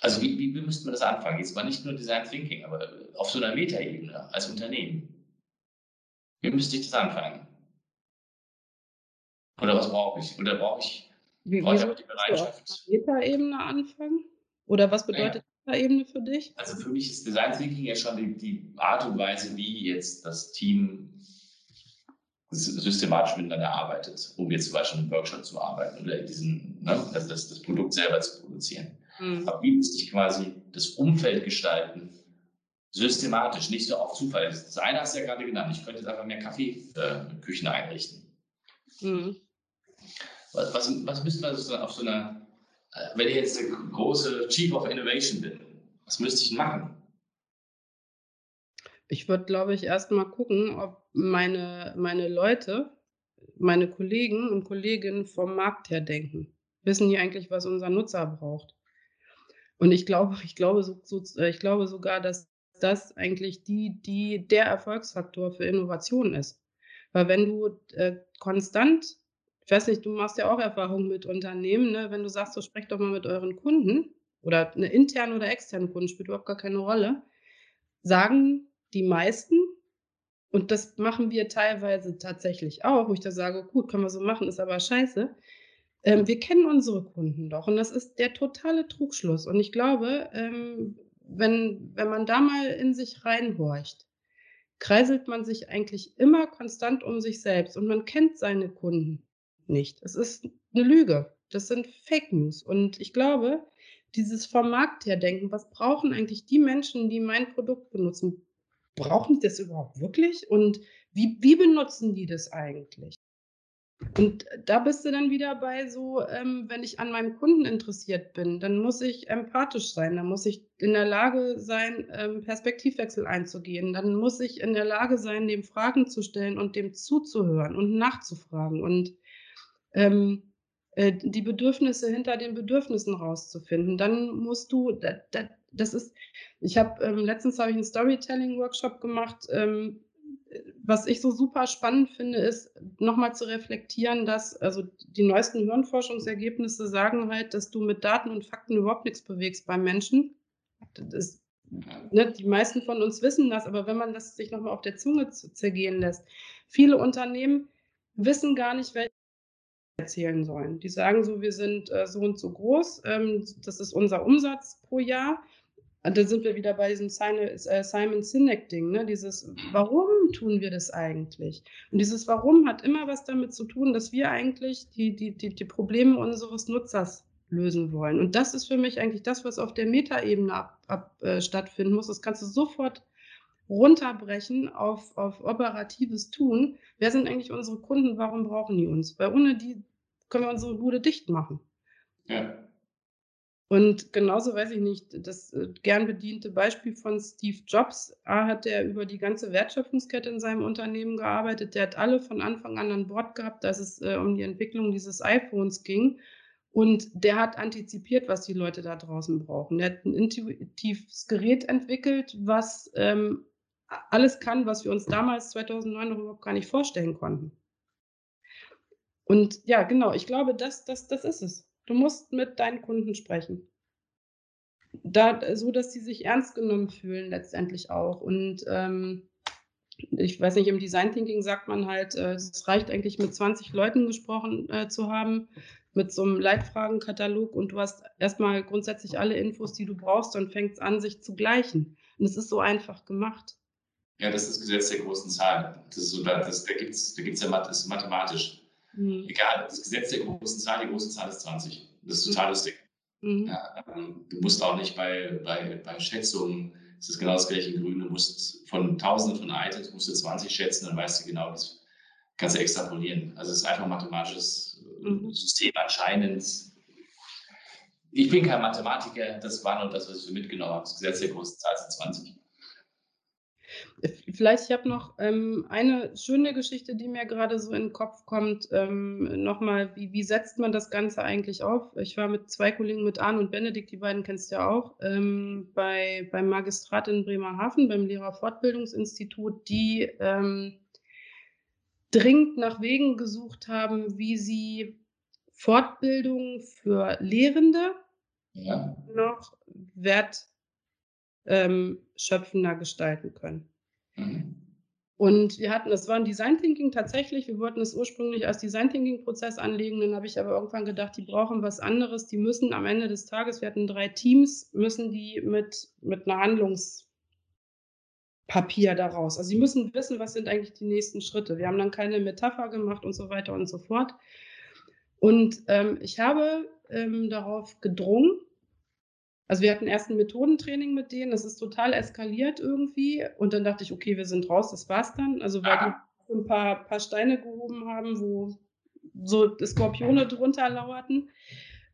[SPEAKER 1] Also wie, wie, wie müsste man das anfangen? Jetzt mal nicht nur Design Thinking, aber auf so einer Metaebene als Unternehmen. Wie müsste ich das anfangen? Oder was brauche ich? Oder brauche ich
[SPEAKER 2] wie, wie sollst die Bereitschaft. auf Metaebene anfangen? Oder was bedeutet naja. Metaebene für dich?
[SPEAKER 1] Also für mich ist Design Thinking ja schon die, die Art und Weise, wie jetzt das Team systematisch miteinander arbeitet, um jetzt zum Beispiel einen Workshop zu arbeiten oder diesen, ne, also das, das Produkt selber zu produzieren. Mhm. Aber wie müsste ich quasi das Umfeld gestalten, systematisch, nicht so auf Zufall. Das eine hast du ja gerade genannt, ich könnte jetzt einfach mehr Kaffeeküchen äh, einrichten. Mhm. Was, was, was müsste man so auf so einer, äh, wenn ich jetzt der große Chief of Innovation bin, was müsste ich machen?
[SPEAKER 2] Ich würde, glaube ich, erst mal gucken, ob meine, meine Leute, meine Kollegen und Kolleginnen vom Markt her denken. Wissen die eigentlich, was unser Nutzer braucht? Und ich glaube, ich glaube, so, so, äh, ich glaube sogar, dass das eigentlich die, die, der Erfolgsfaktor für Innovation ist. Weil wenn du äh, konstant ich weiß nicht, du machst ja auch Erfahrungen mit Unternehmen, ne? Wenn du sagst, so sprecht doch mal mit euren Kunden oder eine interne oder externe Kunden, spielt überhaupt gar keine Rolle, sagen die meisten, und das machen wir teilweise tatsächlich auch, wo ich da sage, gut, können wir so machen, ist aber scheiße. Ähm, wir kennen unsere Kunden doch und das ist der totale Trugschluss. Und ich glaube, ähm, wenn, wenn man da mal in sich reinhorcht, kreiselt man sich eigentlich immer konstant um sich selbst und man kennt seine Kunden nicht. Es ist eine Lüge. Das sind Fake News. Und ich glaube, dieses vom Markt her denken, was brauchen eigentlich die Menschen, die mein Produkt benutzen? Brauchen die das überhaupt wirklich? Und wie, wie benutzen die das eigentlich? Und da bist du dann wieder bei so, ähm, wenn ich an meinem Kunden interessiert bin, dann muss ich empathisch sein, dann muss ich in der Lage sein, ähm, Perspektivwechsel einzugehen, dann muss ich in der Lage sein, dem Fragen zu stellen und dem zuzuhören und nachzufragen. Und ähm, äh, die Bedürfnisse hinter den Bedürfnissen rauszufinden. Dann musst du, da, da, das ist, ich habe ähm, letztens habe ich einen Storytelling-Workshop gemacht, ähm, was ich so super spannend finde, ist nochmal zu reflektieren, dass also die neuesten Hirnforschungsergebnisse sagen halt, dass du mit Daten und Fakten überhaupt nichts bewegst beim Menschen. Das, ne, die meisten von uns wissen das, aber wenn man das sich nochmal auf der Zunge zergehen lässt, viele Unternehmen wissen gar nicht, welche erzählen sollen. Die sagen so, wir sind äh, so und so groß, ähm, das ist unser Umsatz pro Jahr und da sind wir wieder bei diesem äh, Simon Sinek-Ding, ne? Dieses, warum tun wir das eigentlich? Und dieses Warum hat immer was damit zu tun, dass wir eigentlich die, die, die, die Probleme unseres Nutzers lösen wollen. Und das ist für mich eigentlich das, was auf der Metaebene ab, ab, äh, stattfinden muss. Das kannst du sofort runterbrechen auf, auf operatives Tun. Wer sind eigentlich unsere Kunden? Warum brauchen die uns? Weil ohne die können wir unsere Bude dicht machen. Ja. Und genauso weiß ich nicht, das äh, gern bediente Beispiel von Steve Jobs, A hat er über die ganze Wertschöpfungskette in seinem Unternehmen gearbeitet, der hat alle von Anfang an an Bord gehabt, dass es äh, um die Entwicklung dieses iPhones ging. Und der hat antizipiert, was die Leute da draußen brauchen. Der hat ein intuitives Gerät entwickelt, was ähm, alles kann, was wir uns damals 2009 noch überhaupt gar nicht vorstellen konnten. Und ja, genau, ich glaube, das, das, das ist es. Du musst mit deinen Kunden sprechen. Da, so dass sie sich ernst genommen fühlen, letztendlich auch. Und ähm, ich weiß nicht, im Design Thinking sagt man halt, äh, es reicht eigentlich mit 20 Leuten gesprochen äh, zu haben, mit so einem Leitfragenkatalog und du hast erstmal grundsätzlich alle Infos, die du brauchst, fängt es an, sich zu gleichen. Und es ist so einfach gemacht.
[SPEAKER 1] Ja, das ist das Gesetz der großen Zahlen. Das ist so, das, da gibt es da gibt's ja mathematisch. Mhm. Egal, das Gesetz der großen Zahl, die große Zahl ist 20. Das ist total lustig. Mhm. Ja, ähm, du musst auch nicht bei, bei, bei Schätzungen, es ist genau das gleiche in Grün, du musst von Tausenden von Items musst du 20 schätzen, dann weißt du genau, das kannst du extrapolieren. Also es ist einfach ein mathematisches äh, mhm. System anscheinend. Ich bin kein Mathematiker, das war nur das, was ich mitgenommen habe. Das Gesetz der großen Zahl sind 20.
[SPEAKER 2] Vielleicht, ich habe noch ähm, eine schöne Geschichte, die mir gerade so in den Kopf kommt. Ähm, Nochmal, wie, wie setzt man das Ganze eigentlich auf? Ich war mit zwei Kollegen, mit Arne und Benedikt, die beiden kennst du ja auch, ähm, bei, beim Magistrat in Bremerhaven, beim Lehrerfortbildungsinstitut, die ähm, dringend nach Wegen gesucht haben, wie sie Fortbildung für Lehrende ja. noch wert ähm, schöpfender gestalten können. Mhm. Und wir hatten, das war ein Design Thinking tatsächlich. Wir wollten es ursprünglich als Design Thinking Prozess anlegen. Dann habe ich aber irgendwann gedacht, die brauchen was anderes. Die müssen am Ende des Tages, wir hatten drei Teams, müssen die mit, mit einer Handlungspapier daraus. Also sie müssen wissen, was sind eigentlich die nächsten Schritte. Wir haben dann keine Metapher gemacht und so weiter und so fort. Und ähm, ich habe ähm, darauf gedrungen, also wir hatten erst ein Methodentraining mit denen, das ist total eskaliert irgendwie. Und dann dachte ich, okay, wir sind raus, das war's dann. Also weil ah. die ein paar, paar Steine gehoben haben, wo so Skorpione drunter lauerten.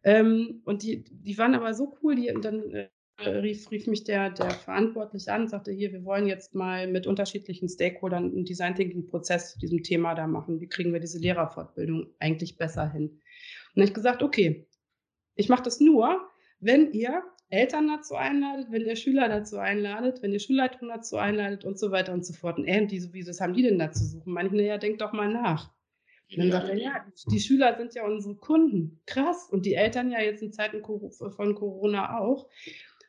[SPEAKER 2] Ähm, und die, die waren aber so cool, die, dann äh, rief, rief mich der, der Verantwortliche an und sagte, hier, wir wollen jetzt mal mit unterschiedlichen Stakeholdern einen Design Thinking Prozess zu diesem Thema da machen. Wie kriegen wir diese Lehrerfortbildung eigentlich besser hin? Und ich gesagt, okay, ich mache das nur, wenn ihr Eltern dazu einladet, wenn ihr Schüler dazu einladet, wenn ihr Schulleitung dazu einladet und so weiter und so fort. Und äh, die, wie, was haben die denn da zu suchen? Manche, naja, denkt doch mal nach. Und dann sagt er, ja, die Schüler sind ja unsere Kunden. Krass. Und die Eltern ja jetzt in Zeiten von Corona auch.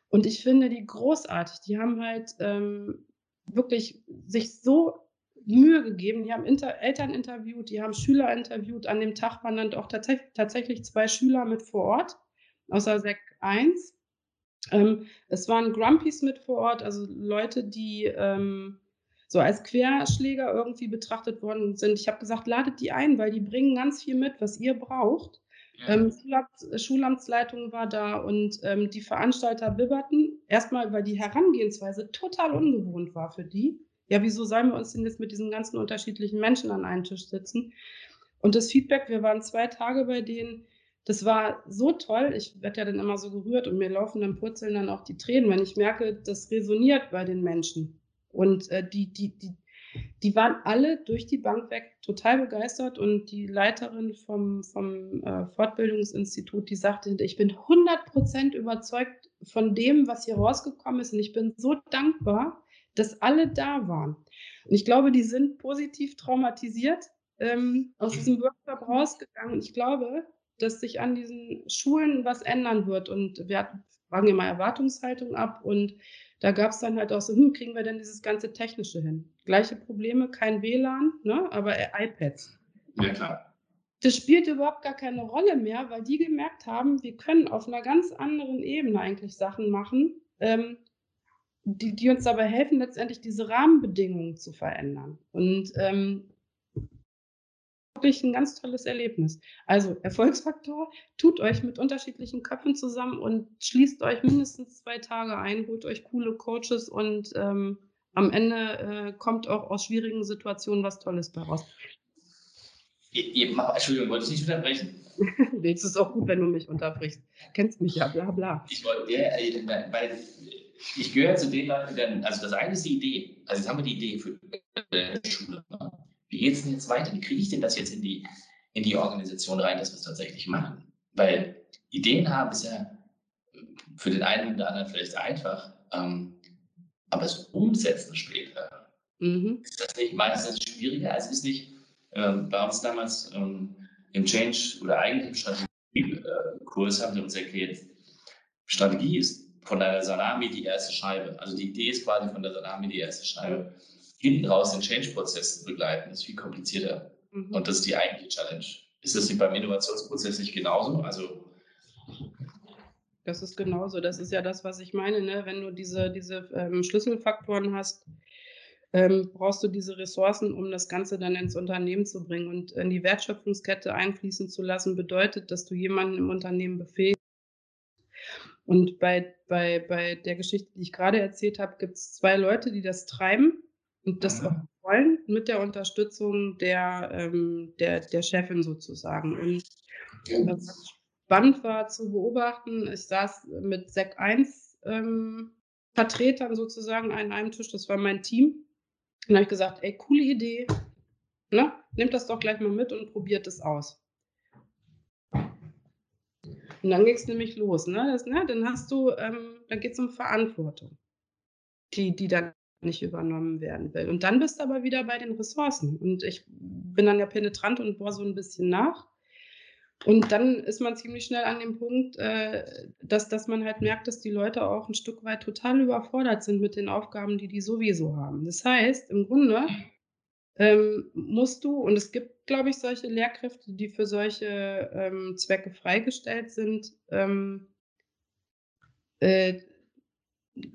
[SPEAKER 2] Und ich finde die großartig. Die haben halt ähm, wirklich sich so Mühe gegeben. Die haben Inter Eltern interviewt, die haben Schüler interviewt. An dem Tag waren dann auch tats tatsächlich zwei Schüler mit vor Ort, außer Sek 1. Ähm, es waren Grumpies mit vor Ort, also Leute, die ähm, so als Querschläger irgendwie betrachtet worden sind. Ich habe gesagt, ladet die ein, weil die bringen ganz viel mit, was ihr braucht. Ja. Ähm, Schulamtsleitung war da und ähm, die Veranstalter bibberten. Erstmal, weil die Herangehensweise total ungewohnt war für die. Ja, wieso sollen wir uns denn jetzt mit diesen ganzen unterschiedlichen Menschen an einen Tisch sitzen? Und das Feedback, wir waren zwei Tage bei denen, das war so toll. Ich werde ja dann immer so gerührt und mir laufen dann purzeln dann auch die Tränen, wenn ich merke, das resoniert bei den Menschen. Und äh, die, die, die, die waren alle durch die Bank weg total begeistert und die Leiterin vom, vom äh, Fortbildungsinstitut, die sagte, ich bin 100% überzeugt von dem, was hier rausgekommen ist und ich bin so dankbar, dass alle da waren. Und ich glaube, die sind positiv traumatisiert ähm, aus diesem Workshop rausgegangen. Und ich glaube, dass sich an diesen Schulen was ändern wird. Und wir fragen mal Erwartungshaltung ab und da gab es dann halt auch so, hm, kriegen wir denn dieses ganze Technische hin? Gleiche Probleme, kein WLAN, ne, aber iPads.
[SPEAKER 1] Ja, klar.
[SPEAKER 2] Das spielt überhaupt gar keine Rolle mehr, weil die gemerkt haben, wir können auf einer ganz anderen Ebene eigentlich Sachen machen, ähm, die, die uns dabei helfen, letztendlich diese Rahmenbedingungen zu verändern. Und ähm, wirklich ein ganz tolles Erlebnis. Also Erfolgsfaktor, tut euch mit unterschiedlichen Köpfen zusammen und schließt euch mindestens zwei Tage ein, holt euch coole Coaches und ähm, am Ende äh, kommt auch aus schwierigen Situationen was Tolles daraus.
[SPEAKER 1] Entschuldigung, wollte ich nicht unterbrechen?
[SPEAKER 2] nee, es ist auch gut, wenn du mich unterbrichst. Kennst mich ja, bla bla.
[SPEAKER 1] Ich wollte, ja, weil ich gehöre zu den Leuten, also das eine ist die Idee, also jetzt haben wir die Idee für die Schule. Wie geht es denn jetzt weiter? Wie kriege ich denn das jetzt in die, in die Organisation rein, dass wir es tatsächlich machen? Weil Ideen haben ist ja für den einen oder anderen vielleicht einfach, ähm, aber das Umsetzen später, mhm. ist das nicht meistens schwieriger? Also ist nicht ähm, bei uns damals ähm, im Change oder eigentlich im Strategiekurs haben sie uns erklärt, Strategie ist von der Salami die erste Scheibe. Also die Idee ist quasi von der Salami die erste Scheibe hinten raus den Change-Prozess zu begleiten, ist viel komplizierter. Mhm. Und das ist die eigentliche Challenge. Ist das beim Innovationsprozess nicht genauso? Also
[SPEAKER 2] das ist genauso. Das ist ja das, was ich meine. Ne? Wenn du diese, diese ähm, Schlüsselfaktoren hast, ähm, brauchst du diese Ressourcen, um das Ganze dann ins Unternehmen zu bringen und in die Wertschöpfungskette einfließen zu lassen, bedeutet, dass du jemanden im Unternehmen befähigst. Und bei, bei, bei der Geschichte, die ich gerade erzählt habe, gibt es zwei Leute, die das treiben und das auch wollen mit der Unterstützung der, ähm, der, der Chefin sozusagen. Und was spannend war zu beobachten, ich saß mit Sec 1 ähm, Vertretern sozusagen an einem Tisch, das war mein Team. Und dann habe ich gesagt, ey, coole Idee, ne? nehmt das doch gleich mal mit und probiert es aus. Und dann ging es nämlich los. Ne? Das, ne? Dann hast du, ähm, dann geht es um Verantwortung, die, die dann nicht übernommen werden will. Und dann bist du aber wieder bei den Ressourcen. Und ich bin dann ja penetrant und bohre so ein bisschen nach. Und dann ist man ziemlich schnell an dem Punkt, äh, dass, dass man halt merkt, dass die Leute auch ein Stück weit total überfordert sind mit den Aufgaben, die die sowieso haben. Das heißt, im Grunde ähm, musst du, und es gibt, glaube ich, solche Lehrkräfte, die für solche ähm, Zwecke freigestellt sind, ähm, äh,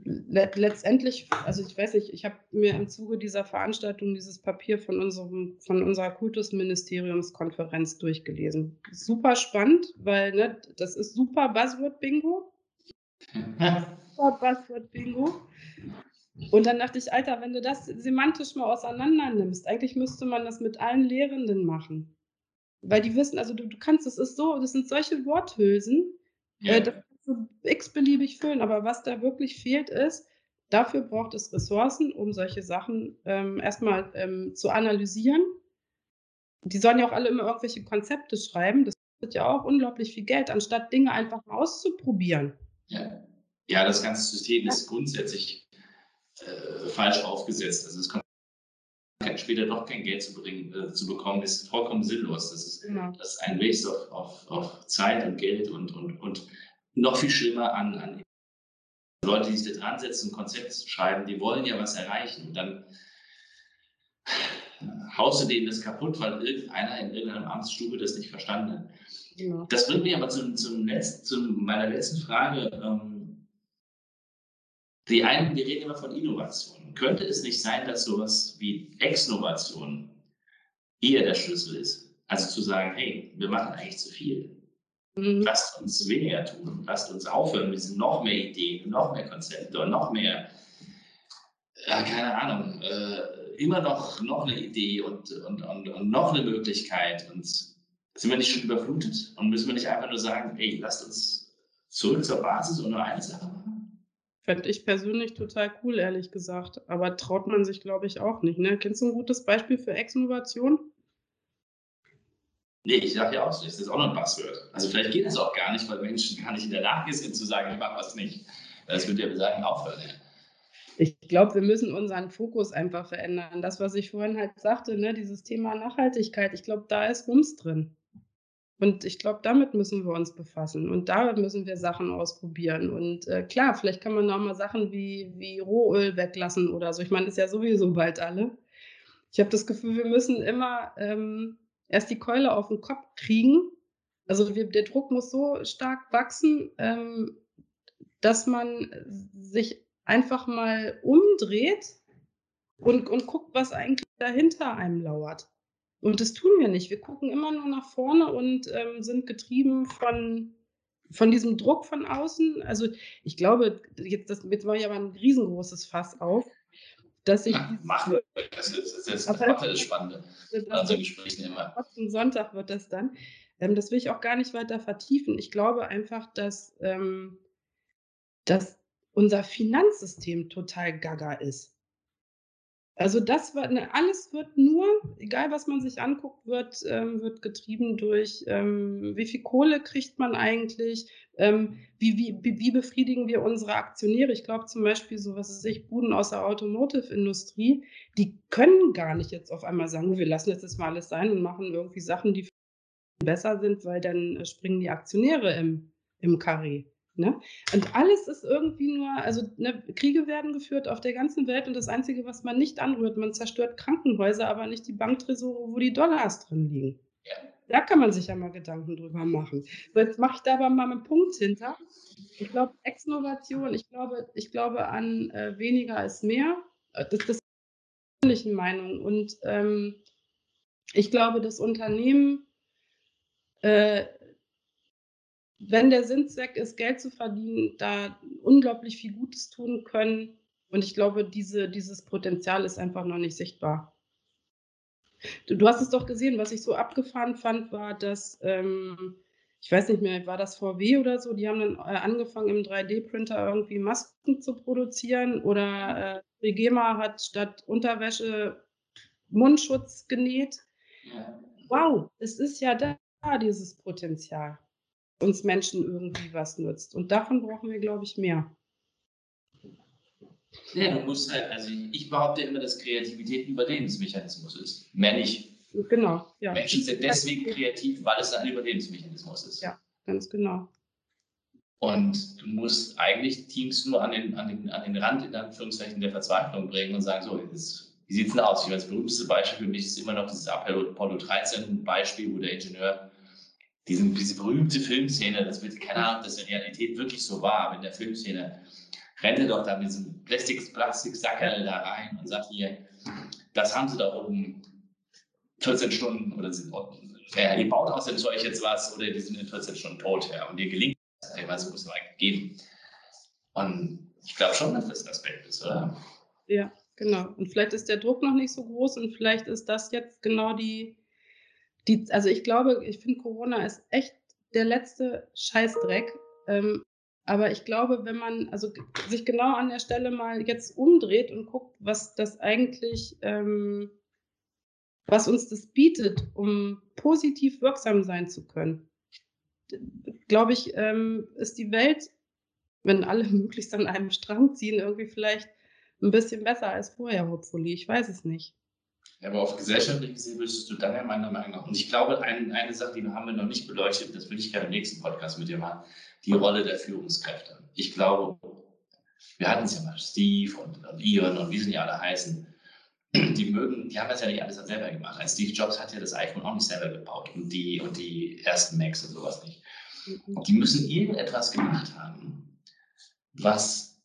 [SPEAKER 2] letztendlich, also ich weiß nicht, ich habe mir im Zuge dieser Veranstaltung dieses Papier von, unserem, von unserer Kultusministeriumskonferenz durchgelesen. Super spannend, weil ne, das ist super Buzzword-Bingo. super Buzzword-Bingo. Und dann dachte ich, Alter, wenn du das semantisch mal auseinander nimmst, eigentlich müsste man das mit allen Lehrenden machen. Weil die wissen, also du, du kannst, es ist so, das sind solche Worthülsen, ja. äh, so x-beliebig füllen. Aber was da wirklich fehlt, ist, dafür braucht es Ressourcen, um solche Sachen ähm, erstmal ähm, zu analysieren. Die sollen ja auch alle immer irgendwelche Konzepte schreiben. Das kostet ja auch unglaublich viel Geld, anstatt Dinge einfach auszuprobieren.
[SPEAKER 1] Ja, ja das ganze System ist grundsätzlich äh, falsch aufgesetzt. Also es kommt später doch kein Geld zu, bringen, äh, zu bekommen, ist vollkommen sinnlos. Das ist, genau. das ist ein Waste auf, auf, auf Zeit und Geld und, und, und noch viel schlimmer an, an Leute, die sich da dran setzen, ein Konzept schreiben, die wollen ja was erreichen. Und dann haust du denen das kaputt, weil irgendeiner in irgendeiner Amtsstube das nicht verstanden hat. Ja. Das bringt mich aber zum, zum letzten, zu meiner letzten Frage. Ähm, die einen, wir reden immer von Innovation. Könnte es nicht sein, dass sowas wie Exnovation eher der Schlüssel ist? Also zu sagen, hey, wir machen eigentlich zu viel. Mhm. Lasst uns weniger tun. Lasst uns aufhören mit diesen noch mehr Ideen, noch mehr Konzepte und noch mehr, ja, keine Ahnung, äh, immer noch, noch eine Idee und, und, und, und noch eine Möglichkeit. Und sind wir nicht schon überflutet? Und müssen wir nicht einfach nur sagen, ey, lasst uns zurück zur Basis und nur eine Sache machen?
[SPEAKER 2] Fände ich persönlich total cool, ehrlich gesagt. Aber traut man sich, glaube ich, auch nicht. Ne? Kennst du ein gutes Beispiel für Ex-Innovation?
[SPEAKER 1] Nee, ich sage ja auch, das ist auch noch ein Passwort. Also vielleicht geht es auch gar nicht, weil Menschen gar nicht in der Lage sind zu sagen, ich mache was nicht. Das würde ja sagen, aufhören.
[SPEAKER 2] Ich glaube, wir müssen unseren Fokus einfach verändern. Das, was ich vorhin halt sagte, ne, dieses Thema Nachhaltigkeit, ich glaube, da ist Wumms drin. Und ich glaube, damit müssen wir uns befassen und da müssen wir Sachen ausprobieren. Und äh, klar, vielleicht kann man auch mal Sachen wie, wie Rohöl weglassen oder so. Ich meine, ist ja sowieso bald alle. Ich habe das Gefühl, wir müssen immer ähm, erst die Keule auf den Kopf kriegen. Also wir, der Druck muss so stark wachsen, ähm, dass man sich einfach mal umdreht und, und guckt, was eigentlich dahinter einem lauert. Und das tun wir nicht. Wir gucken immer nur nach vorne und ähm, sind getrieben von, von diesem Druck von außen. Also ich glaube, jetzt, das, jetzt mache ich aber ein riesengroßes Fass auf, dass ich...
[SPEAKER 1] Ja, mach, das ist, das ist, das macht das Spannende an so Gesprächen immer.
[SPEAKER 2] Sonntag wird das dann. Ähm, das will ich auch gar nicht weiter vertiefen. Ich glaube einfach, dass, ähm, dass unser Finanzsystem total gaga ist. Also das wird, ne, alles wird nur, egal was man sich anguckt, wird, ähm, wird getrieben durch, ähm, wie viel Kohle kriegt man eigentlich, ähm, wie, wie, wie befriedigen wir unsere Aktionäre. Ich glaube zum Beispiel so, was weiß ich, Buden aus der Automotive-Industrie, die können gar nicht jetzt auf einmal sagen, wir lassen jetzt das mal alles sein und machen irgendwie Sachen, die besser sind, weil dann springen die Aktionäre im, im Karree. Ne? Und alles ist irgendwie nur, also ne, Kriege werden geführt auf der ganzen Welt und das Einzige, was man nicht anrührt, man zerstört Krankenhäuser, aber nicht die Banktresore, wo die Dollars drin liegen. Ja. Da kann man sich ja mal Gedanken drüber machen. So, jetzt mache ich da aber mal einen Punkt hinter. Ich glaube, Exnovation, ich glaube, ich glaube an äh, weniger ist mehr. Äh, das, das ist meine persönliche Meinung. Und ähm, ich glaube, das Unternehmen äh, wenn der Sinnzweck ist, Geld zu verdienen, da unglaublich viel Gutes tun können. Und ich glaube, diese, dieses Potenzial ist einfach noch nicht sichtbar. Du, du hast es doch gesehen, was ich so abgefahren fand, war, dass, ähm, ich weiß nicht mehr, war das VW oder so, die haben dann äh, angefangen im 3D-Printer irgendwie Masken zu produzieren oder äh, Regema hat statt Unterwäsche Mundschutz genäht. Wow, es ist ja da, dieses Potenzial uns Menschen irgendwie was nutzt. Und davon brauchen wir, glaube ich, mehr.
[SPEAKER 1] Ja, du musst halt, also ich behaupte immer, dass Kreativität ein Überlebensmechanismus ist. Mehr nicht.
[SPEAKER 2] Genau, ja.
[SPEAKER 1] Menschen sind deswegen kreativ, weil es ein Überlebensmechanismus ist.
[SPEAKER 2] Ja, ganz genau.
[SPEAKER 1] Und du musst eigentlich Teams nur an den, an den, an den Rand in Anführungszeichen der Verzweiflung bringen und sagen, so, jetzt, wie sieht es denn aus? Ich meine, das berühmteste Beispiel für mich ist immer noch dieses Apollo 13 Beispiel, wo der Ingenieur diese, diese berühmte Filmszene, das wird, keine Ahnung, ob das in der Realität wirklich so war, aber in der Filmszene rennt er doch da mit diesem Plastik, Plastiksackerl da rein und sagt hier, das haben sie da oben 14 Stunden oder sind, ja, ihr baut aus dem Zeug jetzt was oder die sind in 14 Stunden tot, ja, und ihr gelingt das, was muss es eigentlich geben? Und ich glaube schon, dass das ein Aspekt ist, oder?
[SPEAKER 2] Ja, genau. Und vielleicht ist der Druck noch nicht so groß und vielleicht ist das jetzt genau die, die, also ich glaube, ich finde, Corona ist echt der letzte Scheißdreck. Ähm, aber ich glaube, wenn man also sich genau an der Stelle mal jetzt umdreht und guckt, was das eigentlich, ähm, was uns das bietet, um positiv wirksam sein zu können, glaube ich, ähm, ist die Welt, wenn alle möglichst an einem Strang ziehen, irgendwie vielleicht ein bisschen besser als vorher, hopefully. Ich weiß es nicht.
[SPEAKER 1] Ja, aber auf gesellschaftlich gesehen würdest du dann ja meiner Meinung nach, und ich glaube, ein, eine Sache, die haben wir noch nicht beleuchtet, das will ich gerne im nächsten Podcast mit dir machen, die Rolle der Führungskräfte. Ich glaube, wir hatten es ja mal, Steve und, und Ian und wie sie ja alle heißen, die mögen, die haben das ja nicht alles selber gemacht. Ein Steve Jobs hat ja das iPhone auch nicht selber gebaut und die, und die ersten Macs und sowas nicht. Und die müssen irgendetwas gemacht haben, was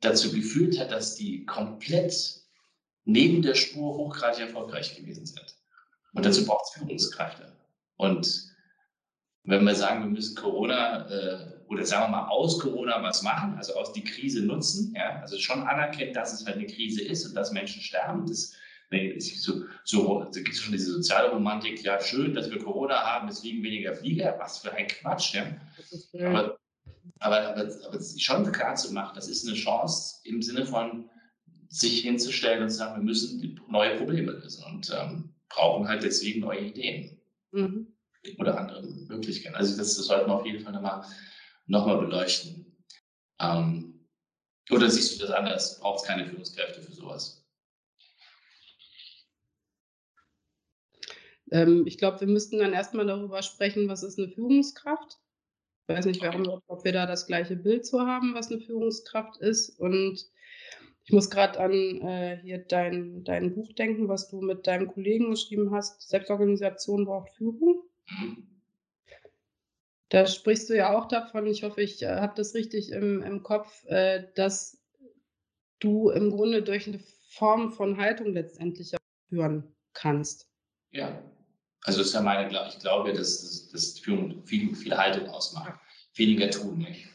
[SPEAKER 1] dazu geführt hat, dass die komplett neben der Spur hochgradig erfolgreich gewesen sind. Und dazu braucht es Führungskräfte. Und wenn wir sagen, wir müssen Corona äh, oder sagen wir mal aus Corona was machen, also aus die Krise nutzen, ja, also schon anerkennen, dass es halt eine Krise ist und dass Menschen sterben. Das, so, so, da gibt es schon diese soziale Romantik, ja, schön, dass wir Corona haben, es fliegen weniger Flieger, was für ein Quatsch. Ja. Aber, aber, aber, aber schon klar zu machen, das ist eine Chance im Sinne von, sich hinzustellen und zu sagen, wir müssen neue Probleme lösen und ähm, brauchen halt deswegen neue Ideen mhm. oder andere Möglichkeiten. Also das, das sollten wir auf jeden Fall nochmal noch mal beleuchten. Ähm, Oder siehst du das anders? Braucht es keine Führungskräfte für sowas?
[SPEAKER 2] Ähm, ich glaube, wir müssten dann erstmal darüber sprechen, was ist eine Führungskraft? Ich weiß nicht, warum, ob wir da das gleiche Bild zu haben, was eine Führungskraft ist. Und ich muss gerade an äh, hier dein, dein Buch denken, was du mit deinem Kollegen geschrieben hast. Selbstorganisation braucht Führung. Da sprichst du ja auch davon, ich hoffe, ich äh, habe das richtig im, im Kopf, äh, dass du im Grunde durch eine Form von Haltung letztendlich führen kannst.
[SPEAKER 1] Ja, also das ist ja meine, ich glaube, dass, dass, dass Führung viel, viel Haltung ausmacht. Weniger tun, nicht?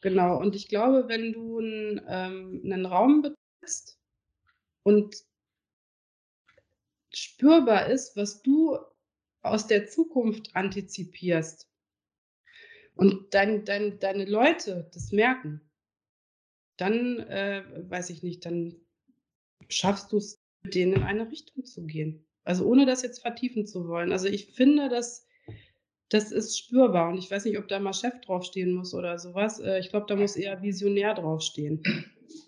[SPEAKER 2] Genau, und ich glaube, wenn du einen, ähm, einen Raum betrittst und spürbar ist, was du aus der Zukunft antizipierst und dein, dein, deine Leute das merken, dann, äh, weiß ich nicht, dann schaffst du es, mit denen in eine Richtung zu gehen. Also ohne das jetzt vertiefen zu wollen. Also ich finde, dass das ist spürbar und ich weiß nicht, ob da mal Chef draufstehen muss oder sowas. Äh, ich glaube, da muss eher Visionär draufstehen.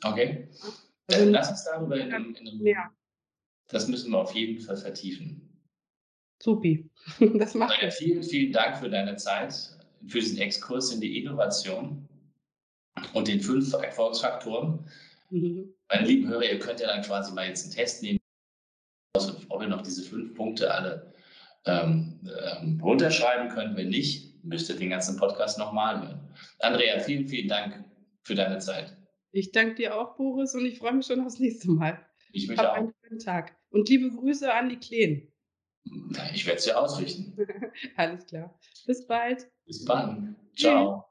[SPEAKER 1] Okay. Also, äh, lass uns darüber in, in, in einem, ja. Das müssen wir auf jeden Fall vertiefen.
[SPEAKER 2] Supi.
[SPEAKER 1] Das macht ja, Vielen, vielen Dank für deine Zeit, für diesen Exkurs in die Innovation und den fünf Erfolgsfaktoren. Mhm. Meine lieben Hörer, ihr könnt ja dann quasi mal jetzt einen Test nehmen, ob ihr noch diese fünf Punkte alle ähm, ähm, runterschreiben können. Wenn nicht, müsst ihr den ganzen Podcast nochmal hören. Andrea, vielen, vielen Dank für deine Zeit.
[SPEAKER 2] Ich danke dir auch, Boris, und ich freue mich schon aufs nächste Mal.
[SPEAKER 1] Ich mich Hab auch. einen
[SPEAKER 2] schönen Tag. Und liebe Grüße an die Kleen.
[SPEAKER 1] Ich werde es dir ausrichten.
[SPEAKER 2] Alles klar. Bis bald.
[SPEAKER 1] Bis bald. Ciao.